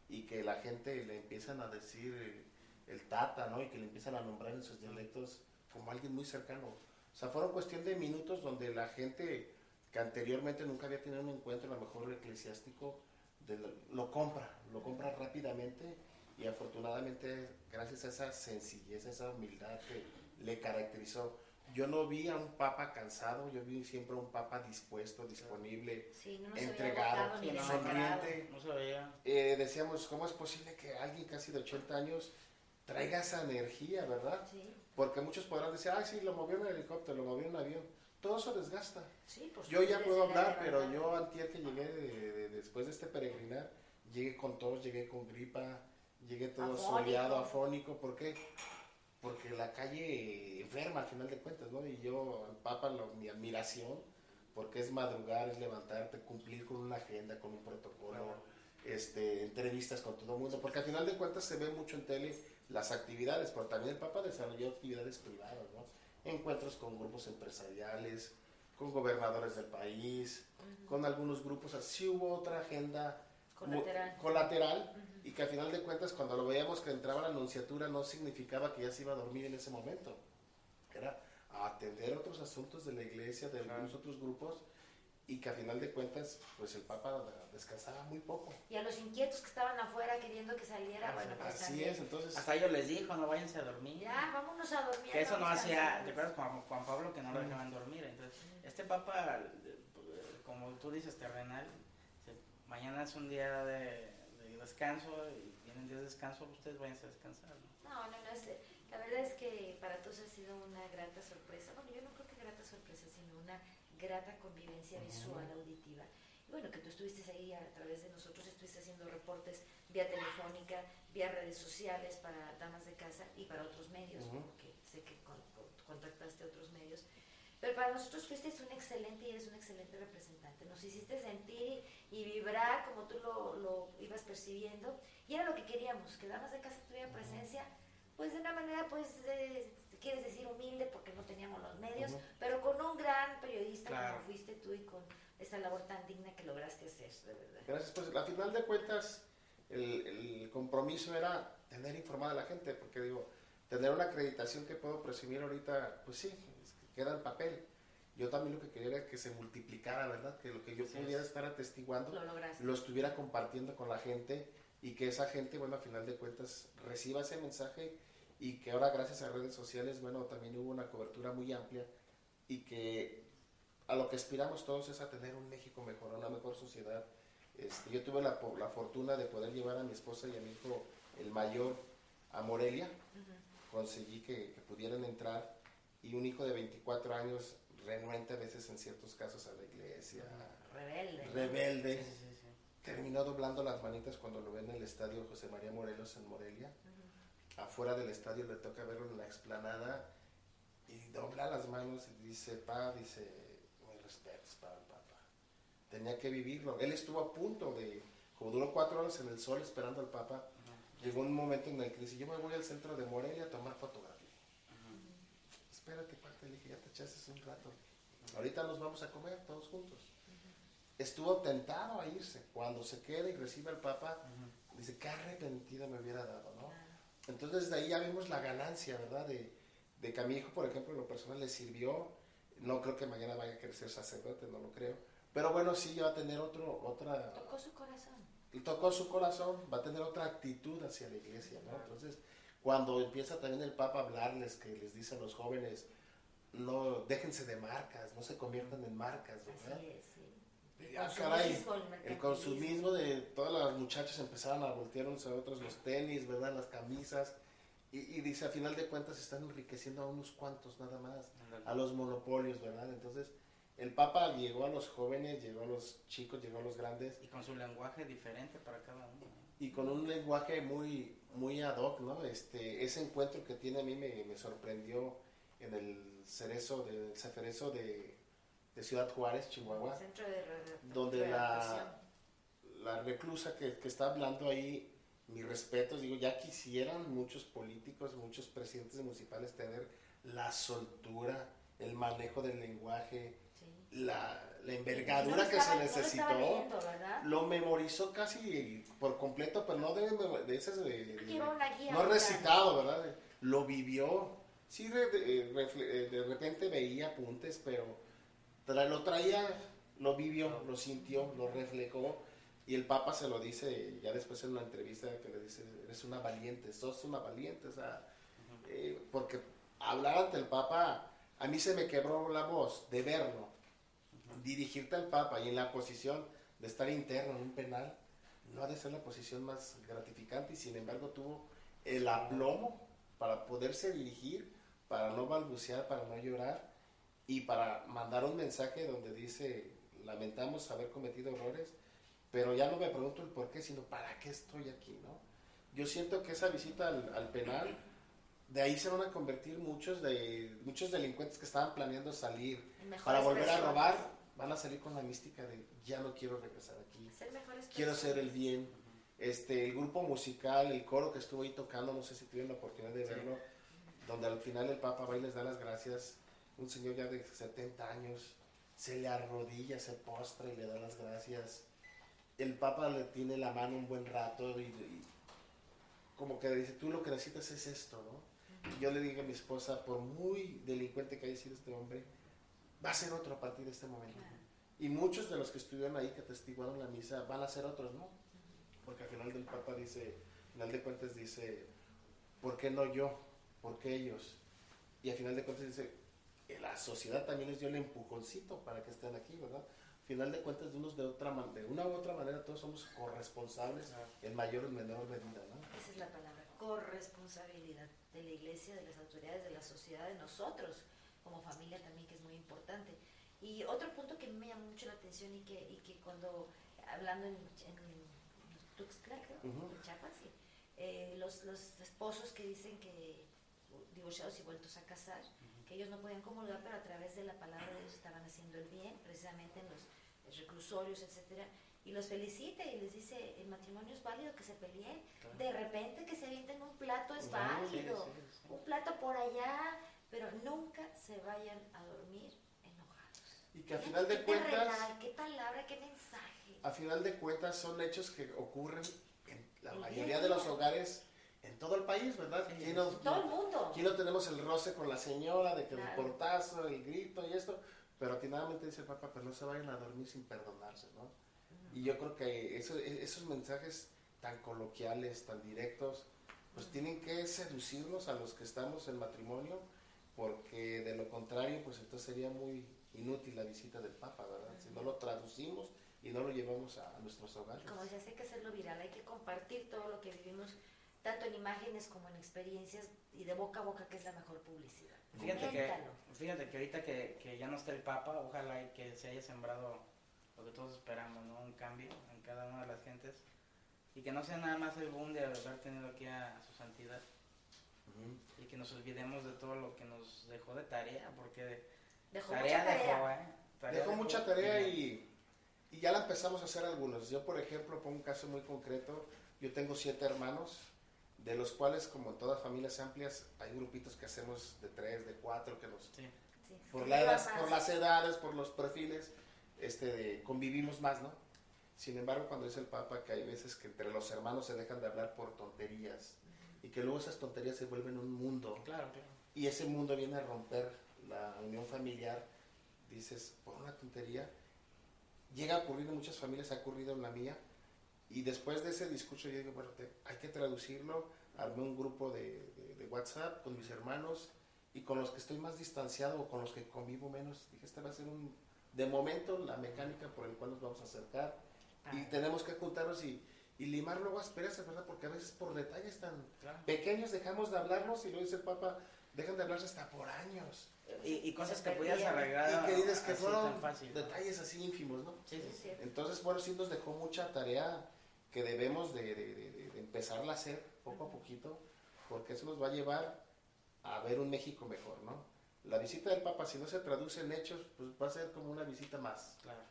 C: y que la gente le empiezan a decir eh, el tata, ¿no? Y que le empiezan a nombrar en sus dialectos como alguien muy cercano. O sea, fueron cuestión de minutos donde la gente que anteriormente nunca había tenido un encuentro, a lo mejor eclesiástico, de lo, lo compra, lo compra rápidamente y afortunadamente gracias a esa sencillez, a esa humildad que le caracterizó. Yo no vi a un papa cansado, yo vi siempre a un papa dispuesto, disponible,
B: Sí, no,
C: Entregado,
B: agotado
C: sonriente.
A: No se veía.
C: eh, decíamos, ¿cómo es posible que alguien casi de 80 años traiga esa energía, verdad?
B: Sí,
C: Porque muchos podrán decir, ay, sí, lo movió en helicóptero, lo movió en avión. Todo eso desgasta.
B: sí, por
C: Yo ya puedo hablar, pero yo antier que llegué de- de- después de este peregrinar, llegué con tos, llegué con gripa, llegué todo
B: Afónico.
C: soleado, afónico. ¿Por qué? Porque la calle enferma al final de cuentas, ¿no? Y yo, al Papa, lo- mi admiración, porque es madrugar, es levantarte, cumplir con una agenda, con un protocolo, este, entrevistas con todo el mundo, porque al final de cuentas se ve mucho en tele las actividades, pero también el Papa desarrolló actividades privadas, ¿no? Encuentros con grupos empresariales, con gobernadores del país, con algunos grupos, así hubo otra agenda
B: Colateral.
C: colateral, y que al final de cuentas cuando lo veíamos que entraba la anunciatura no significaba que ya se iba a dormir en ese momento, era atender otros asuntos de la iglesia, de algunos otros grupos, y que a final de cuentas pues el Papa descansaba muy poco.
B: Y a los inquietos que estaban afuera queriendo que saliera, bueno, pues
C: Así
B: también.
C: es, entonces...
A: Hasta ellos les dijo, no váyanse a dormir.
B: Ya, vámonos a dormir.
A: Que eso no hacía. ¿te acuerdas con Juan Pablo que no lo dejaban dormir? Entonces, este papa, como tú dices, terrenal, mañana es un día de, de descanso y tienen días de descanso, ustedes váyanse a descansar. ¿no?
B: No, no, no, es, la verdad es que para todos ha sido una grata sorpresa. Bueno, yo no creo que grata sorpresa, sino una grata convivencia visual, auditiva. Y bueno, que tú estuviste ahí a través de nosotros, estuviste haciendo reportes vía telefónica, vía redes sociales para damas de casa y para otros medios,
C: Ujú.
B: porque sé que con- con- contactaste a otros medios. Pero para nosotros fuiste un excelente y eres un excelente representante. Nos hiciste sentir y vibrar como tú lo, lo ibas percibiendo. Y era lo que queríamos, que Damas de Casa tuviera presencia, pues de una manera, pues, eh, quieres decir humilde porque no teníamos los medios, pero con un gran periodista
A: Claro.
B: como fuiste tú y con esa labor tan digna que lograste hacer, de verdad.
C: Gracias, pues a final de cuentas el, el compromiso era tener informada a la gente, porque digo, tener una acreditación que puedo presumir ahorita, pues sí, queda en papel. yo también lo que quería era que se multiplicara, ¿verdad? Que lo que yo
A: Así
C: pudiera
A: es.
C: estar atestiguando
B: Lo
C: lo estuviera compartiendo con la gente y que esa gente, bueno, a final de cuentas reciba ese mensaje y que ahora gracias a redes sociales, bueno, también hubo una cobertura muy amplia y que a lo que aspiramos todos es a tener un México mejor, una mejor sociedad. Este, yo tuve la, la fortuna de poder llevar a mi esposa y a mi hijo, el mayor, a Morelia, conseguí que, que pudieran entrar y un hijo de 24 años renuente a veces en ciertos casos a la iglesia,
B: Rebelde.
C: rebelde,
A: Sí, sí, sí.
C: terminó doblando las manitas cuando lo ve en el estadio José María Morelos en Morelia. Afuera del estadio le toca verlo en la explanada y dobla las manos y dice, pa, dice, mis respetos para el papá. Tenía que vivirlo. Él estuvo a punto de, como duró cuatro horas en el sol esperando al papa, llegó un momento en el que dice, yo me voy al centro de Morelia a tomar fotografía. Espérate, cuate, le dije, ya te echaste un rato. Ahorita nos vamos a comer todos juntos. Estuvo tentado a irse. Cuando se queda y recibe al Papa, dice, qué arrepentido me hubiera dado, ¿no? Entonces de ahí ya vimos la ganancia, ¿verdad? De, de que a mi hijo, por ejemplo, en lo personal le sirvió. No creo que mañana vaya a querer ser sacerdote, no lo creo. Pero bueno, sí, ya va a tener otro, otra,
B: Tocó su corazón.
C: y tocó su corazón, va a tener otra actitud hacia la iglesia, ¿no? Entonces, cuando empieza también el Papa a hablarles, que les dice a los jóvenes, no, déjense de marcas, no se conviertan en marcas, ¿verdad?
B: Así es,
C: ah, caray,
B: el
C: consumismo de todas las muchachas empezaron a voltear unos a otros los tenis, ¿verdad? Las camisas. Y, y dice, a final de cuentas están enriqueciendo a unos cuantos nada más, a los monopolios, ¿verdad? Entonces, el Papa llegó a los jóvenes, llegó a los chicos, llegó a los grandes
A: Y con su lenguaje diferente para cada uno. ¿no?
C: y con un lenguaje muy, muy ad hoc, ¿no? Este, ese encuentro que tiene a mí me, me sorprendió en el cerezo, del ceferezo de, de Ciudad Juárez, Chihuahua,
B: Centro de
C: donde la, la reclusa que, que está hablando ahí, mis respetos, digo, ya quisieran muchos políticos, muchos presidentes municipales tener la soltura, el manejo del lenguaje,
B: Sí.
C: la, la
B: No
C: envergadura
B: lo
C: que se
B: no lo
C: necesitó.
B: ¿verdad?
C: Lo memorizó casi por completo, pero no de, de esas de, de-
B: guía.
C: no recitado, ¿verdad? Lo vivió. Sí, de, de- refle- eh, de repente veía apuntes, pero tra- lo traía, lo vivió, lo sintió, lo reflejó. Y el Papa se lo dice ya después en una entrevista que le dice, eres una valiente, sos una valiente, o sea, eh, porque hablar ante el Papa, a mí se me quebró la voz de verlo, dirigirte al Papa y en la posición de estar interno en un penal, no ha de ser la posición más gratificante y sin embargo tuvo el aplomo para poderse dirigir, para no balbucear, para no llorar y para mandar un mensaje donde dice, lamentamos haber cometido errores, pero ya no me pregunto el por qué, sino para qué estoy aquí, ¿no? Yo siento que esa visita al, al penal, de ahí se van a convertir muchos de muchos delincuentes que estaban planeando salir para volver a
B: personas.
C: robar, van a salir con la mística de ya no quiero regresar aquí, quiero hacer el bien. Este, el grupo musical, el coro que estuvo ahí tocando, no sé si tuvieron la oportunidad de
A: Sí.
C: verlo, donde al final el Papa va y les da las gracias, un señor ya de 70 años, se le arrodilla, se postra y le da las gracias. El Papa le tiene la mano un buen rato y, y como que dice, tú lo que necesitas es esto, ¿no? Y yo le digo a mi esposa, por muy delincuente que haya sido este hombre, va a ser otro a partir de este momento. Y muchos de los que estuvieron ahí, que testiguaron la misa, van a ser otros, ¿no? Porque al final del Papa dice, al final de cuentas dice, ¿por qué no yo? ¿Por qué ellos? Y al final de cuentas dice, "Eh, la sociedad también les dio el empujoncito para que estén aquí, ¿verdad? Al final de cuentas, de, unos de, otra, man- de una u otra manera, todos somos corresponsables
A: Claro.
C: en mayor o menor medida, ¿no?
B: Esa es la palabra, corresponsabilidad de la iglesia, de las autoridades, de la sociedad, de nosotros como familia también, que es muy importante. Y otro punto que me llama mucho la atención y que, y que cuando, hablando en, en Tuxtla, en Chiapas, sí, eh, los, los esposos que dicen que divorciados y vueltos a casar, que ellos no podían comulgar, pero a través de la palabra de Dios estaban haciendo el bien, precisamente en los reclusorios, etcétera, y los felicita y les dice, el matrimonio es válido, que se peleen,
A: Claro.
B: de repente que se avienten un plato es válido,
A: sí, sí.
B: un plato por allá, pero nunca se vayan a dormir enojados.
C: Y que a final de cuentas,
B: qué palabra, qué mensaje.
C: a final de cuentas son hechos que ocurren en la mayoría de los hogares en todo el país, ¿verdad?
A: Sí,
C: ¿Quién
A: sí,
C: no-
B: Todo el mundo.
C: Aquí no tenemos el roce con la señora, de que
B: Claro.
C: el portazo, el grito y esto, pero atinadamente dice el Papa, pero no se vayan a dormir sin perdonarse, ¿no? Y yo creo que eso, esos mensajes tan coloquiales, tan directos, pues tienen que seducirnos a los que estamos en matrimonio, porque de lo contrario, pues entonces sería muy inútil la visita del Papa, ¿verdad? Si no lo traducimos y no lo llevamos a, nuestros hogares.
B: Como decía, hay que hacerlo viral, hay que compartir todo lo que vivimos, tanto en imágenes como en experiencias, y de boca a boca, que es la mejor publicidad.
A: Fíjate que, fíjate que ahorita que, que ya no está el Papa, ojalá y que se haya sembrado lo que todos esperamos, ¿no? Un cambio en cada una de las gentes. Y que no sea nada más el boom de haber tenido aquí a, su santidad. Y que nos olvidemos de todo lo que nos dejó de tarea, porque
B: dejó tarea,
C: dejó, ¿eh? dejó, mucha tarea y, y, ya la empezamos a hacer algunos. Yo, por ejemplo, pongo un caso muy concreto. Yo tengo siete hermanos, de los cuales, como en todas familias amplias, hay grupitos que hacemos de tres, de cuatro, que nos... por, por las edades, por los perfiles, este, convivimos más, ¿no? Sin embargo, cuando dice el Papa que hay veces que entre los hermanos se dejan de hablar por tonterías y que luego esas tonterías se vuelven un mundo.
A: Claro, claro.
C: Y ese mundo viene a romper la unión familiar, dices, por una tontería. Llega a ocurrir en muchas familias, ha ocurrido en la mía. Y después de ese discurso yo digo, bueno, hay que traducirlo. Armé un grupo de, de, WhatsApp con mis hermanos y con los que estoy más distanciado o con los que convivo menos. Dije, este va a ser un, de momento la mecánica por el cual nos vamos a acercar y tenemos que juntarnos y, y limar luego asperezas, ¿verdad? Porque a veces por detalles tan pequeños dejamos de hablarnos y lo dice el Papa, dejan de hablarse hasta por años.
A: Y, cosas que podías arreglar.
C: Y que dices que fueron detalles así ínfimos, ¿no?
A: Sí, sí, sí.
C: Entonces, bueno, sí nos dejó mucha tarea que debemos de, de, de, de empezarla a hacer poco a poquito, porque eso nos va a llevar a ver un México mejor, ¿no? la visita del Papa, si no se traduce en hechos, pues va a ser como una visita más.
A: Claro.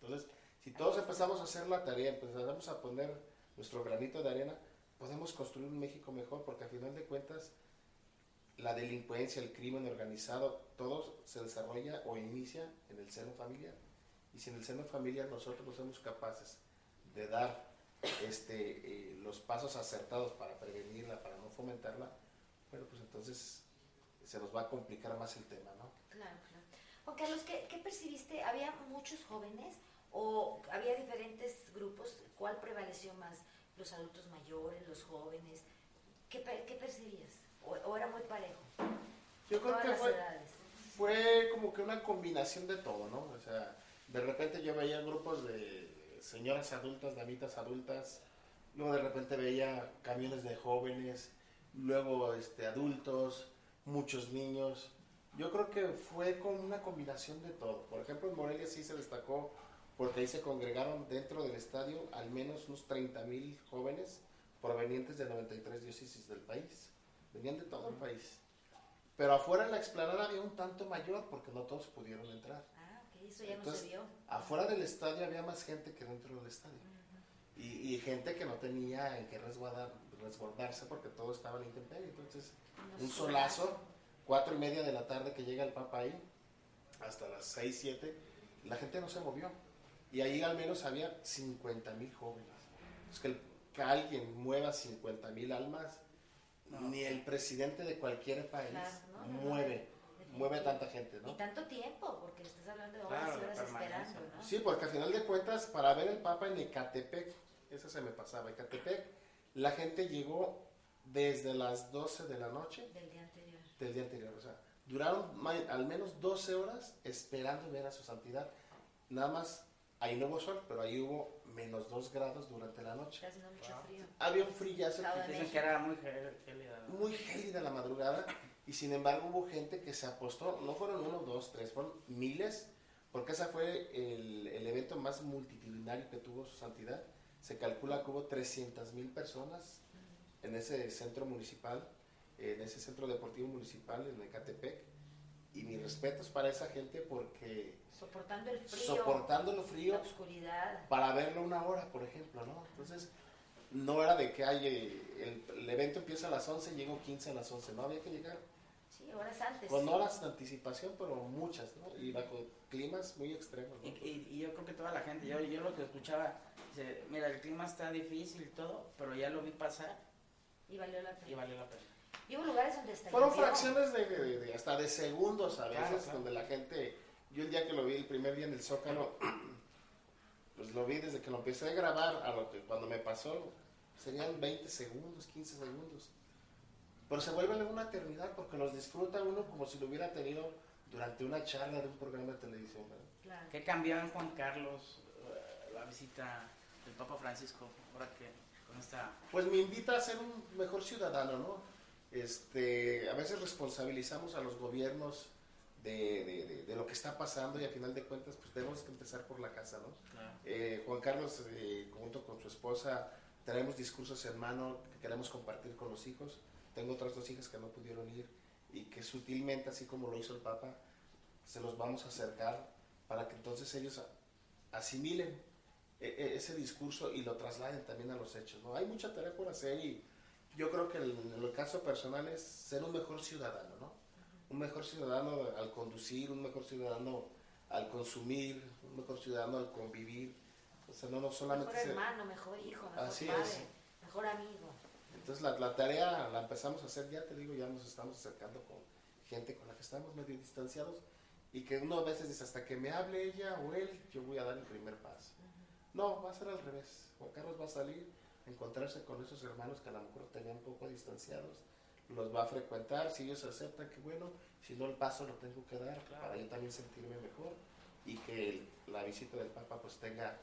C: Entonces, si todos empezamos a hacer la tarea, empezamos a poner nuestro granito de arena, podemos construir un México mejor, porque a final de cuentas, la delincuencia, el crimen organizado, todo se desarrolla o inicia en el seno familiar. Y si en el seno familiar nosotros no somos capaces de dar este, eh, los pasos acertados para prevenirla, para no fomentarla, bueno, pues entonces se nos va a complicar más el tema, ¿no?
B: Claro, claro. Juan Carlos, ¿qué, ¿qué, percibiste? ¿Había muchos jóvenes o había diferentes grupos? ¿Cuál prevaleció más? ¿Los adultos mayores, los jóvenes? ¿Qué, qué percibías? O, era muy parejo?
C: Yo creo que fue, fue como que una combinación de todo, ¿no? O sea, de repente yo veía grupos de señoras adultas, damitas adultas, luego de repente veía camiones de jóvenes, luego este, adultos, muchos niños. Yo creo que fue con una combinación de todo. Por ejemplo, en Morelia sí se destacó porque ahí se congregaron dentro del estadio al menos unos 30 mil jóvenes provenientes de 93 diócesis del país. Venían de todo el país. Pero afuera en la explanada había un tanto mayor porque no todos pudieron entrar.
B: Eso ya no se vio.
C: Afuera del estadio había más gente que dentro del estadio. y, y, gente que no tenía en qué resguardar, resguardarse porque todo estaba en intemperie. Entonces, un solazo, cuatro y media de la tarde que llega el Papa ahí, hasta las seis, siete, la gente no se movió. Y ahí al menos había 50 mil jóvenes. Es que, que, alguien mueva 50 mil almas, ni el presidente de cualquier país mueve. Mueve tanta gente, ¿no?
B: Y tanto tiempo, porque estás hablando de horas y horas esperando, ¿no?
C: Sí, porque al final de cuentas, para ver el Papa en Ecatepec, eso se me pasaba, Ecatepec, la gente llegó desde las 12 de la noche
B: del día anterior.
C: Del día anterior, o sea, duraron al menos 12 horas esperando ver a su santidad. Nada más, ahí no hubo sol, pero ahí hubo menos 2 grados durante la noche.
B: Casi no mucho frío.
C: Había un frillazo.
A: Dicen que era muy gélida.
C: Muy gélida la madrugada. Y sin embargo hubo gente que se apostó, no fueron uno, dos, tres, fueron miles, porque ese fue el, el evento más multitudinario que tuvo su santidad. Se calcula que hubo 300 mil personas en ese centro municipal, en ese centro deportivo municipal en Ecatepec. Y mis respetos para esa gente porque...
B: Soportando el frío.
C: Soportando el frío.
B: La oscuridad.
C: Para verlo una hora, por ejemplo, ¿no? Entonces, no era de que hay, el, el, evento empieza a las 11 y llego 15 a las 11, no había que llegar.
B: Horas antes.
C: Con horas de anticipación, pero muchas, ¿no? Y bajo climas muy extremos. ¿no?
A: Y, y, yo creo que toda la gente, yo, yo lo que escuchaba, dice, mira, el clima está difícil y todo, pero ya lo vi pasar
B: y valió la pena.
A: Y valió la pena.
B: Y hubo lugares donde
C: Fueron fracciones de, hasta de segundos a veces, donde la gente yo el día que lo vi, el primer día en el Zócalo, <coughs> pues lo vi desde que lo empecé a grabar a lo que cuando me pasó, serían 20 segundos, 15 segundos. Pero se vuelve una eternidad porque los disfruta uno como si lo hubiera tenido durante una charla de un programa de televisión.
A: Claro. ¿Qué cambió en Juan Carlos eh, la visita del Papa Francisco ahora que con esta...
C: Pues me invita a ser un mejor ciudadano, ¿no? Este, a veces responsabilizamos a los gobiernos de, de, lo que está pasando y a final de cuentas pues tenemos que empezar por la casa, ¿no? Eh, Juan Carlos eh, junto con su esposa tenemos discursos en mano que queremos compartir con los hijos. Tengo otras dos hijas que no pudieron ir y que sutilmente, así como lo hizo el Papa, se los vamos a acercar para que entonces ellos asimilen e, e, ese discurso y lo trasladen también a los hechos. ¿no? Hay mucha tarea por hacer y yo creo que en el caso personal es ser un mejor ciudadano, ¿no? Un mejor ciudadano al conducir, un mejor ciudadano al consumir, un mejor ciudadano al convivir. O sea, no, no solamente...
B: Mejor hermano, mejor hijo, mejor padre, mejor amigo.
C: Entonces la, la, tarea la empezamos a hacer, ya te digo, ya nos estamos acercando con gente con la que estamos medio distanciados y que uno a veces dice, hasta que me hable ella o él, yo voy a dar el primer paso. No, va a ser al revés. Juan Carlos va a salir a encontrarse con esos hermanos que a lo mejor tenían un poco distanciados, los va a frecuentar, si ellos aceptan que bueno, si no el paso lo tengo que dar para yo también sentirme mejor y que la visita del Papa pues tenga,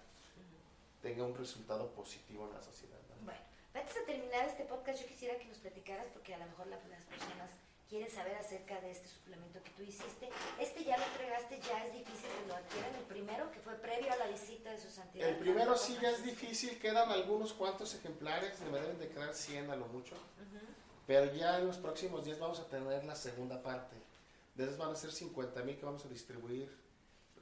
C: tenga un resultado positivo en la sociedad.
B: Bueno, antes de terminar este podcast yo quisiera que nos platicaras porque a lo mejor las personas quieren saber acerca de este suplemento que tú hiciste. Este ya lo entregaste, ya es difícil que lo adquieran. El primero, que fue previo a la visita de su santidad.
C: El primero sí ya es difícil, quedan algunos cuantos ejemplares, me deben de quedar 100 a lo mucho. Pero ya en los próximos días vamos a tener la segunda parte. De esas van a ser 50 mil que vamos a distribuir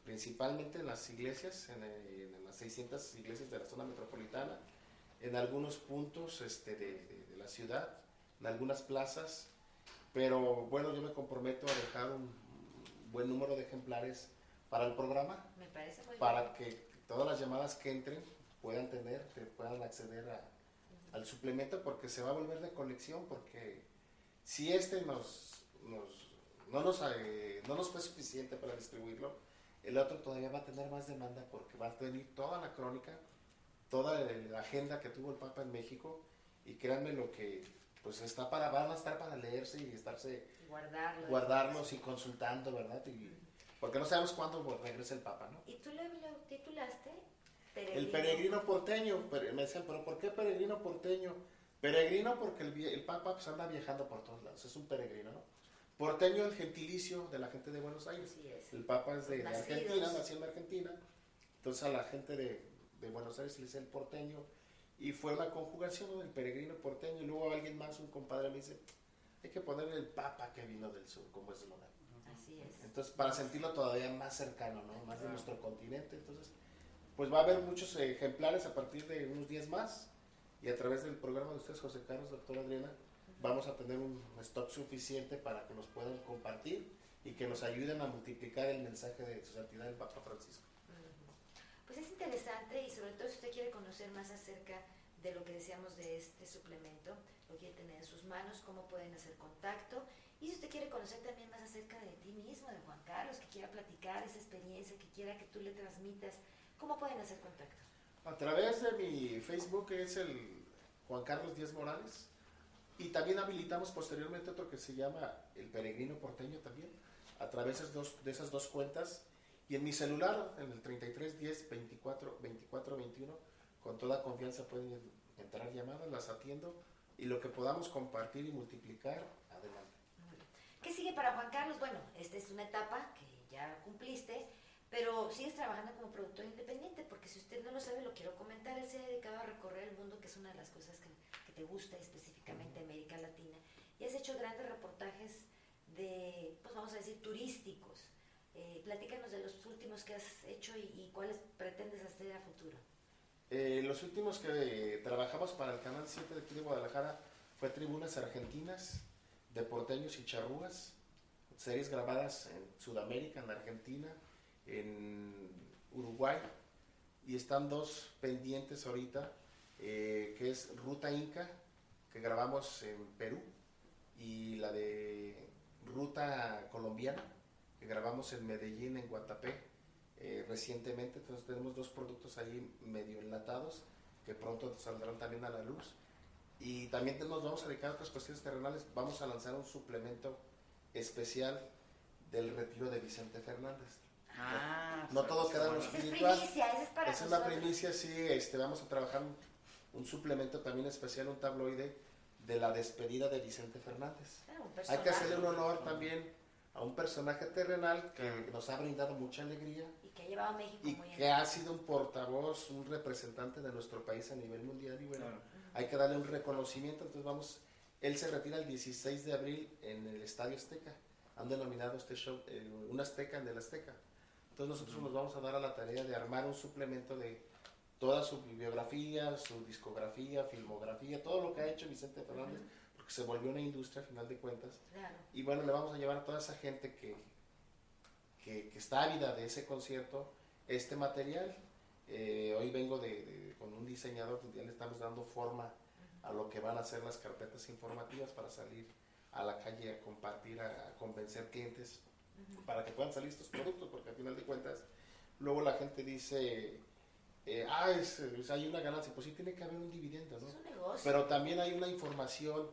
C: principalmente en las iglesias, en, las 600 iglesias de la zona metropolitana, en algunos puntos este, de, de la ciudad, en algunas plazas pero bueno, yo me comprometo a dejar un buen número de ejemplares para el programa.
B: Me parece muy
C: Para que todas las llamadas que entren puedan tener, que puedan acceder al suplemento porque se va a volver de colección porque si este nos, no, nos, eh, no nos fue suficiente para distribuirlo, el otro todavía va a tener más demanda porque va a tener toda la crónica, toda la agenda que tuvo el Papa en México y créanme lo que pues está para, van a estar para leerse y estarse guardarlos y consultando, ¿verdad? Y, porque no sabemos cuándo regrese el Papa, ¿no?
B: ¿Y tú lo, titulaste?
C: El peregrino porteño. Me decían, ¿pero por qué peregrino porteño? Peregrino porque el, el Papa pues, anda viajando por todos lados, es un peregrino, ¿no? Porteño, el gentilicio de la gente de Buenos Aires. El Papa es de, Argentina, nació en Argentina. Entonces a la gente de, de Buenos Aires le dice el porteño y fue una conjugación del peregrino porteño. Y luego alguien más, un compadre, me dice, hay que ponerle el papa que vino del sur, como es el lugar.
B: Así es.
C: Entonces, para sentirlo todavía más cercano, ¿no? Más de nuestro continente. Entonces, pues va a haber muchos ejemplares a partir de unos días más. Y a través del programa de ustedes, José Carlos, doctor Adriana, vamos a tener un stock suficiente para que nos puedan compartir y que nos ayuden a multiplicar el mensaje de su santidad el Papa Francisco.
B: Pues es interesante y sobre todo si usted quiere conocer más acerca de lo que decíamos de este suplemento, lo quiere tener en sus manos, cómo pueden hacer contacto. Y si usted quiere conocer también más acerca de ti mismo, de Juan Carlos, que quiera platicar esa experiencia, que quiera que tú le transmitas, ¿cómo pueden hacer contacto?
C: A través de mi Facebook es el Juan Carlos Díaz Morales. Y también habilitamos posteriormente otro que se llama El Peregrino Porteño también. A través de, dos, de esas dos cuentas y en mi celular, en el 33 10 24 24 21, con toda confianza pueden entrar llamadas, las atiendo y lo que podamos compartir y multiplicar, adelante.
B: ¿Qué sigue para Juan Carlos? Bueno, esta es una etapa que ya cumpliste, pero sigues trabajando como productor independiente, porque si usted no lo sabe, lo quiero comentar, él se ha dedicado a recorrer el mundo, que es una de las cosas que, que te gusta específicamente América Latina, y has hecho grandes reportajes de, pues vamos a decir, turísticos eh, platícanos de los últimos que has hecho y, cuáles pretendes hacer a futuro.
C: Eh, los últimos que trabajamos para el Canal 7 de aquí de Guadalajara fue Tribunas Argentinas, de Porteños y Charrugas, series grabadas en Sudamérica, en Argentina, en Uruguay, y están dos pendientes ahorita, eh, que es Ruta Inca, que grabamos en Perú, y la de Ruta Colombiana, grabamos en Medellín, en Guatapé, eh, recientemente. Entonces tenemos dos productos ahí medio enlatados que pronto saldrán también a la luz. Y también nos vamos a dedicar a otras cuestiones terrenales. Vamos a lanzar un suplemento especial del retiro de Vicente Fernández.
A: Ah,
C: no, todo queda en lo
B: Esa es
C: espiritual.
B: primicia, es para
C: es
B: nosotros.
C: primicia, sí. Este, vamos a trabajar un, un suplemento también especial, un tabloide de la despedida de Vicente Fernández.
B: Ah,
C: Hay que hacerle un honor también a un personaje terrenal que nos ha brindado mucha alegría
B: Y que ha llevado a México
C: y
B: muy
C: que ha sido un portavoz, un representante de nuestro país a nivel mundial y bueno,
A: Claro.
C: hay que darle un reconocimiento, entonces vamos, él se retira el 16 de abril en el Estadio Azteca, han denominado este show eh, un Azteca en el Azteca, entonces nosotros nos vamos a dar a la tarea de armar un suplemento de toda su bibliografía, su discografía, filmografía, todo lo que ha hecho Vicente Fernández, porque se volvió una industria a final de cuentas,
B: Claro.
C: y bueno, le vamos a llevar a toda esa gente que, que, que está ávida de ese concierto este material. Eh, hoy vengo de, de- con un diseñador, pues ya le estamos dando forma a lo que van a ser las carpetas informativas para salir a la calle a compartir, a, a convencer clientes para que puedan salir estos productos, porque al final de cuentas, luego la gente dice, eh, ah, es, es- hay una ganancia, pues sí tiene que haber un dividendo, ¿no?
B: Es un negocio.
C: Pero también hay una información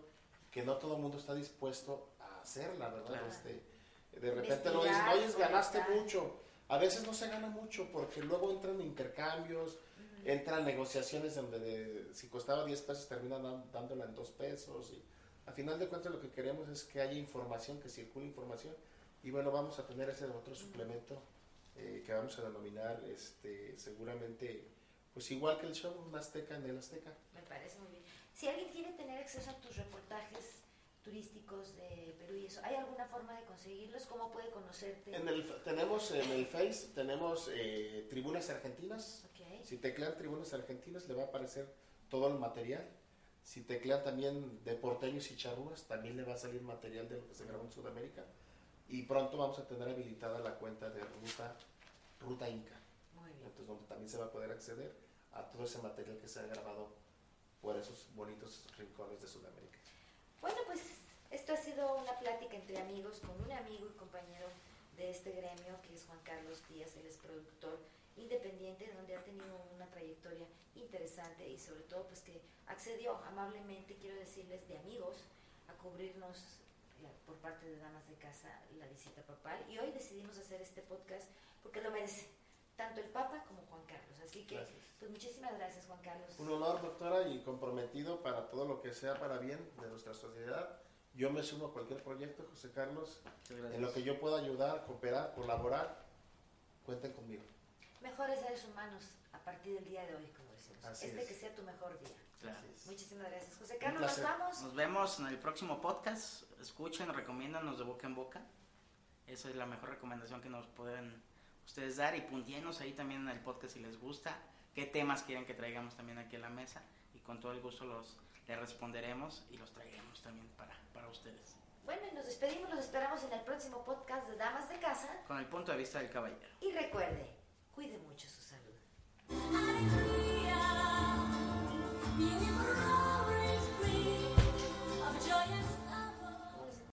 C: que no todo el mundo está dispuesto a hacerla, ¿verdad?
A: Claro.
C: Este, de repente lo dicen, oye, ganaste
B: conectar".
C: mucho. A veces no se gana mucho porque luego entran intercambios, entran negociaciones donde de- si costaba 10 pesos terminan dándola en 2 pesos. Y a final de cuentas lo que queremos es que haya información, que circule información. Y bueno, vamos a tener ese otro suplemento eh, que vamos a denominar este, seguramente, pues igual que el show, un Azteca en el Azteca.
B: Me parece muy bien. Si alguien quiere tener acceso a tus reportajes turísticos de Perú y eso, ¿hay alguna forma de conseguirlos? ¿Cómo puede conocerte?
C: En el, tenemos en el Face, tenemos eh, Tribunas Argentinas. Si teclean Tribunas Argentinas le va a aparecer todo el material. Si teclean también de porteños y charrúas, también le va a salir material de lo que se grabó en Sudamérica. Y pronto vamos a tener habilitada la cuenta de Ruta, Ruta Inca.
B: Muy bien.
C: Entonces donde también se va a poder acceder a todo ese material que se ha grabado por esos bonitos rincones de Sudamérica.
B: Bueno, pues esto ha sido una plática entre amigos con un amigo y compañero de este gremio que es Juan Carlos Díaz, él es productor independiente donde ha tenido una trayectoria interesante y sobre todo pues que accedió amablemente, quiero decirles, de amigos a cubrirnos la- por parte de damas de casa la visita papal y hoy decidimos hacer este podcast porque lo merece tanto el Papa como Juan Carlos. Así que
C: Gracias.
B: pues muchísimas gracias Juan Carlos.
C: Un honor, doctora, y comprometido para todo lo que sea para bien de nuestra sociedad. Yo me sumo a cualquier proyecto, José Carlos,
A: gracias.
C: en lo que yo pueda ayudar, cooperar, colaborar, cuenten conmigo.
B: Mejores seres humanos a partir del día de hoy, como decimos.
C: Así
B: este
C: es.
B: que sea tu mejor día.
C: Es.
B: Muchísimas gracias. José Carlos, nos vamos.
A: Nos vemos en el próximo podcast. Escuchen, recomiéndanos de boca en boca. Esa es la mejor recomendación que nos pueden ustedes dar y puntíenos ahí también en el podcast si les gusta, qué temas quieren que traigamos también aquí a la mesa y con todo el gusto los les responderemos y los traeremos también para, para ustedes.
B: Bueno, y nos despedimos, los esperamos en el próximo podcast de Damas de Casa.
A: Con el punto de vista del caballero.
B: Y recuerde, cuide mucho su salud. Alegría,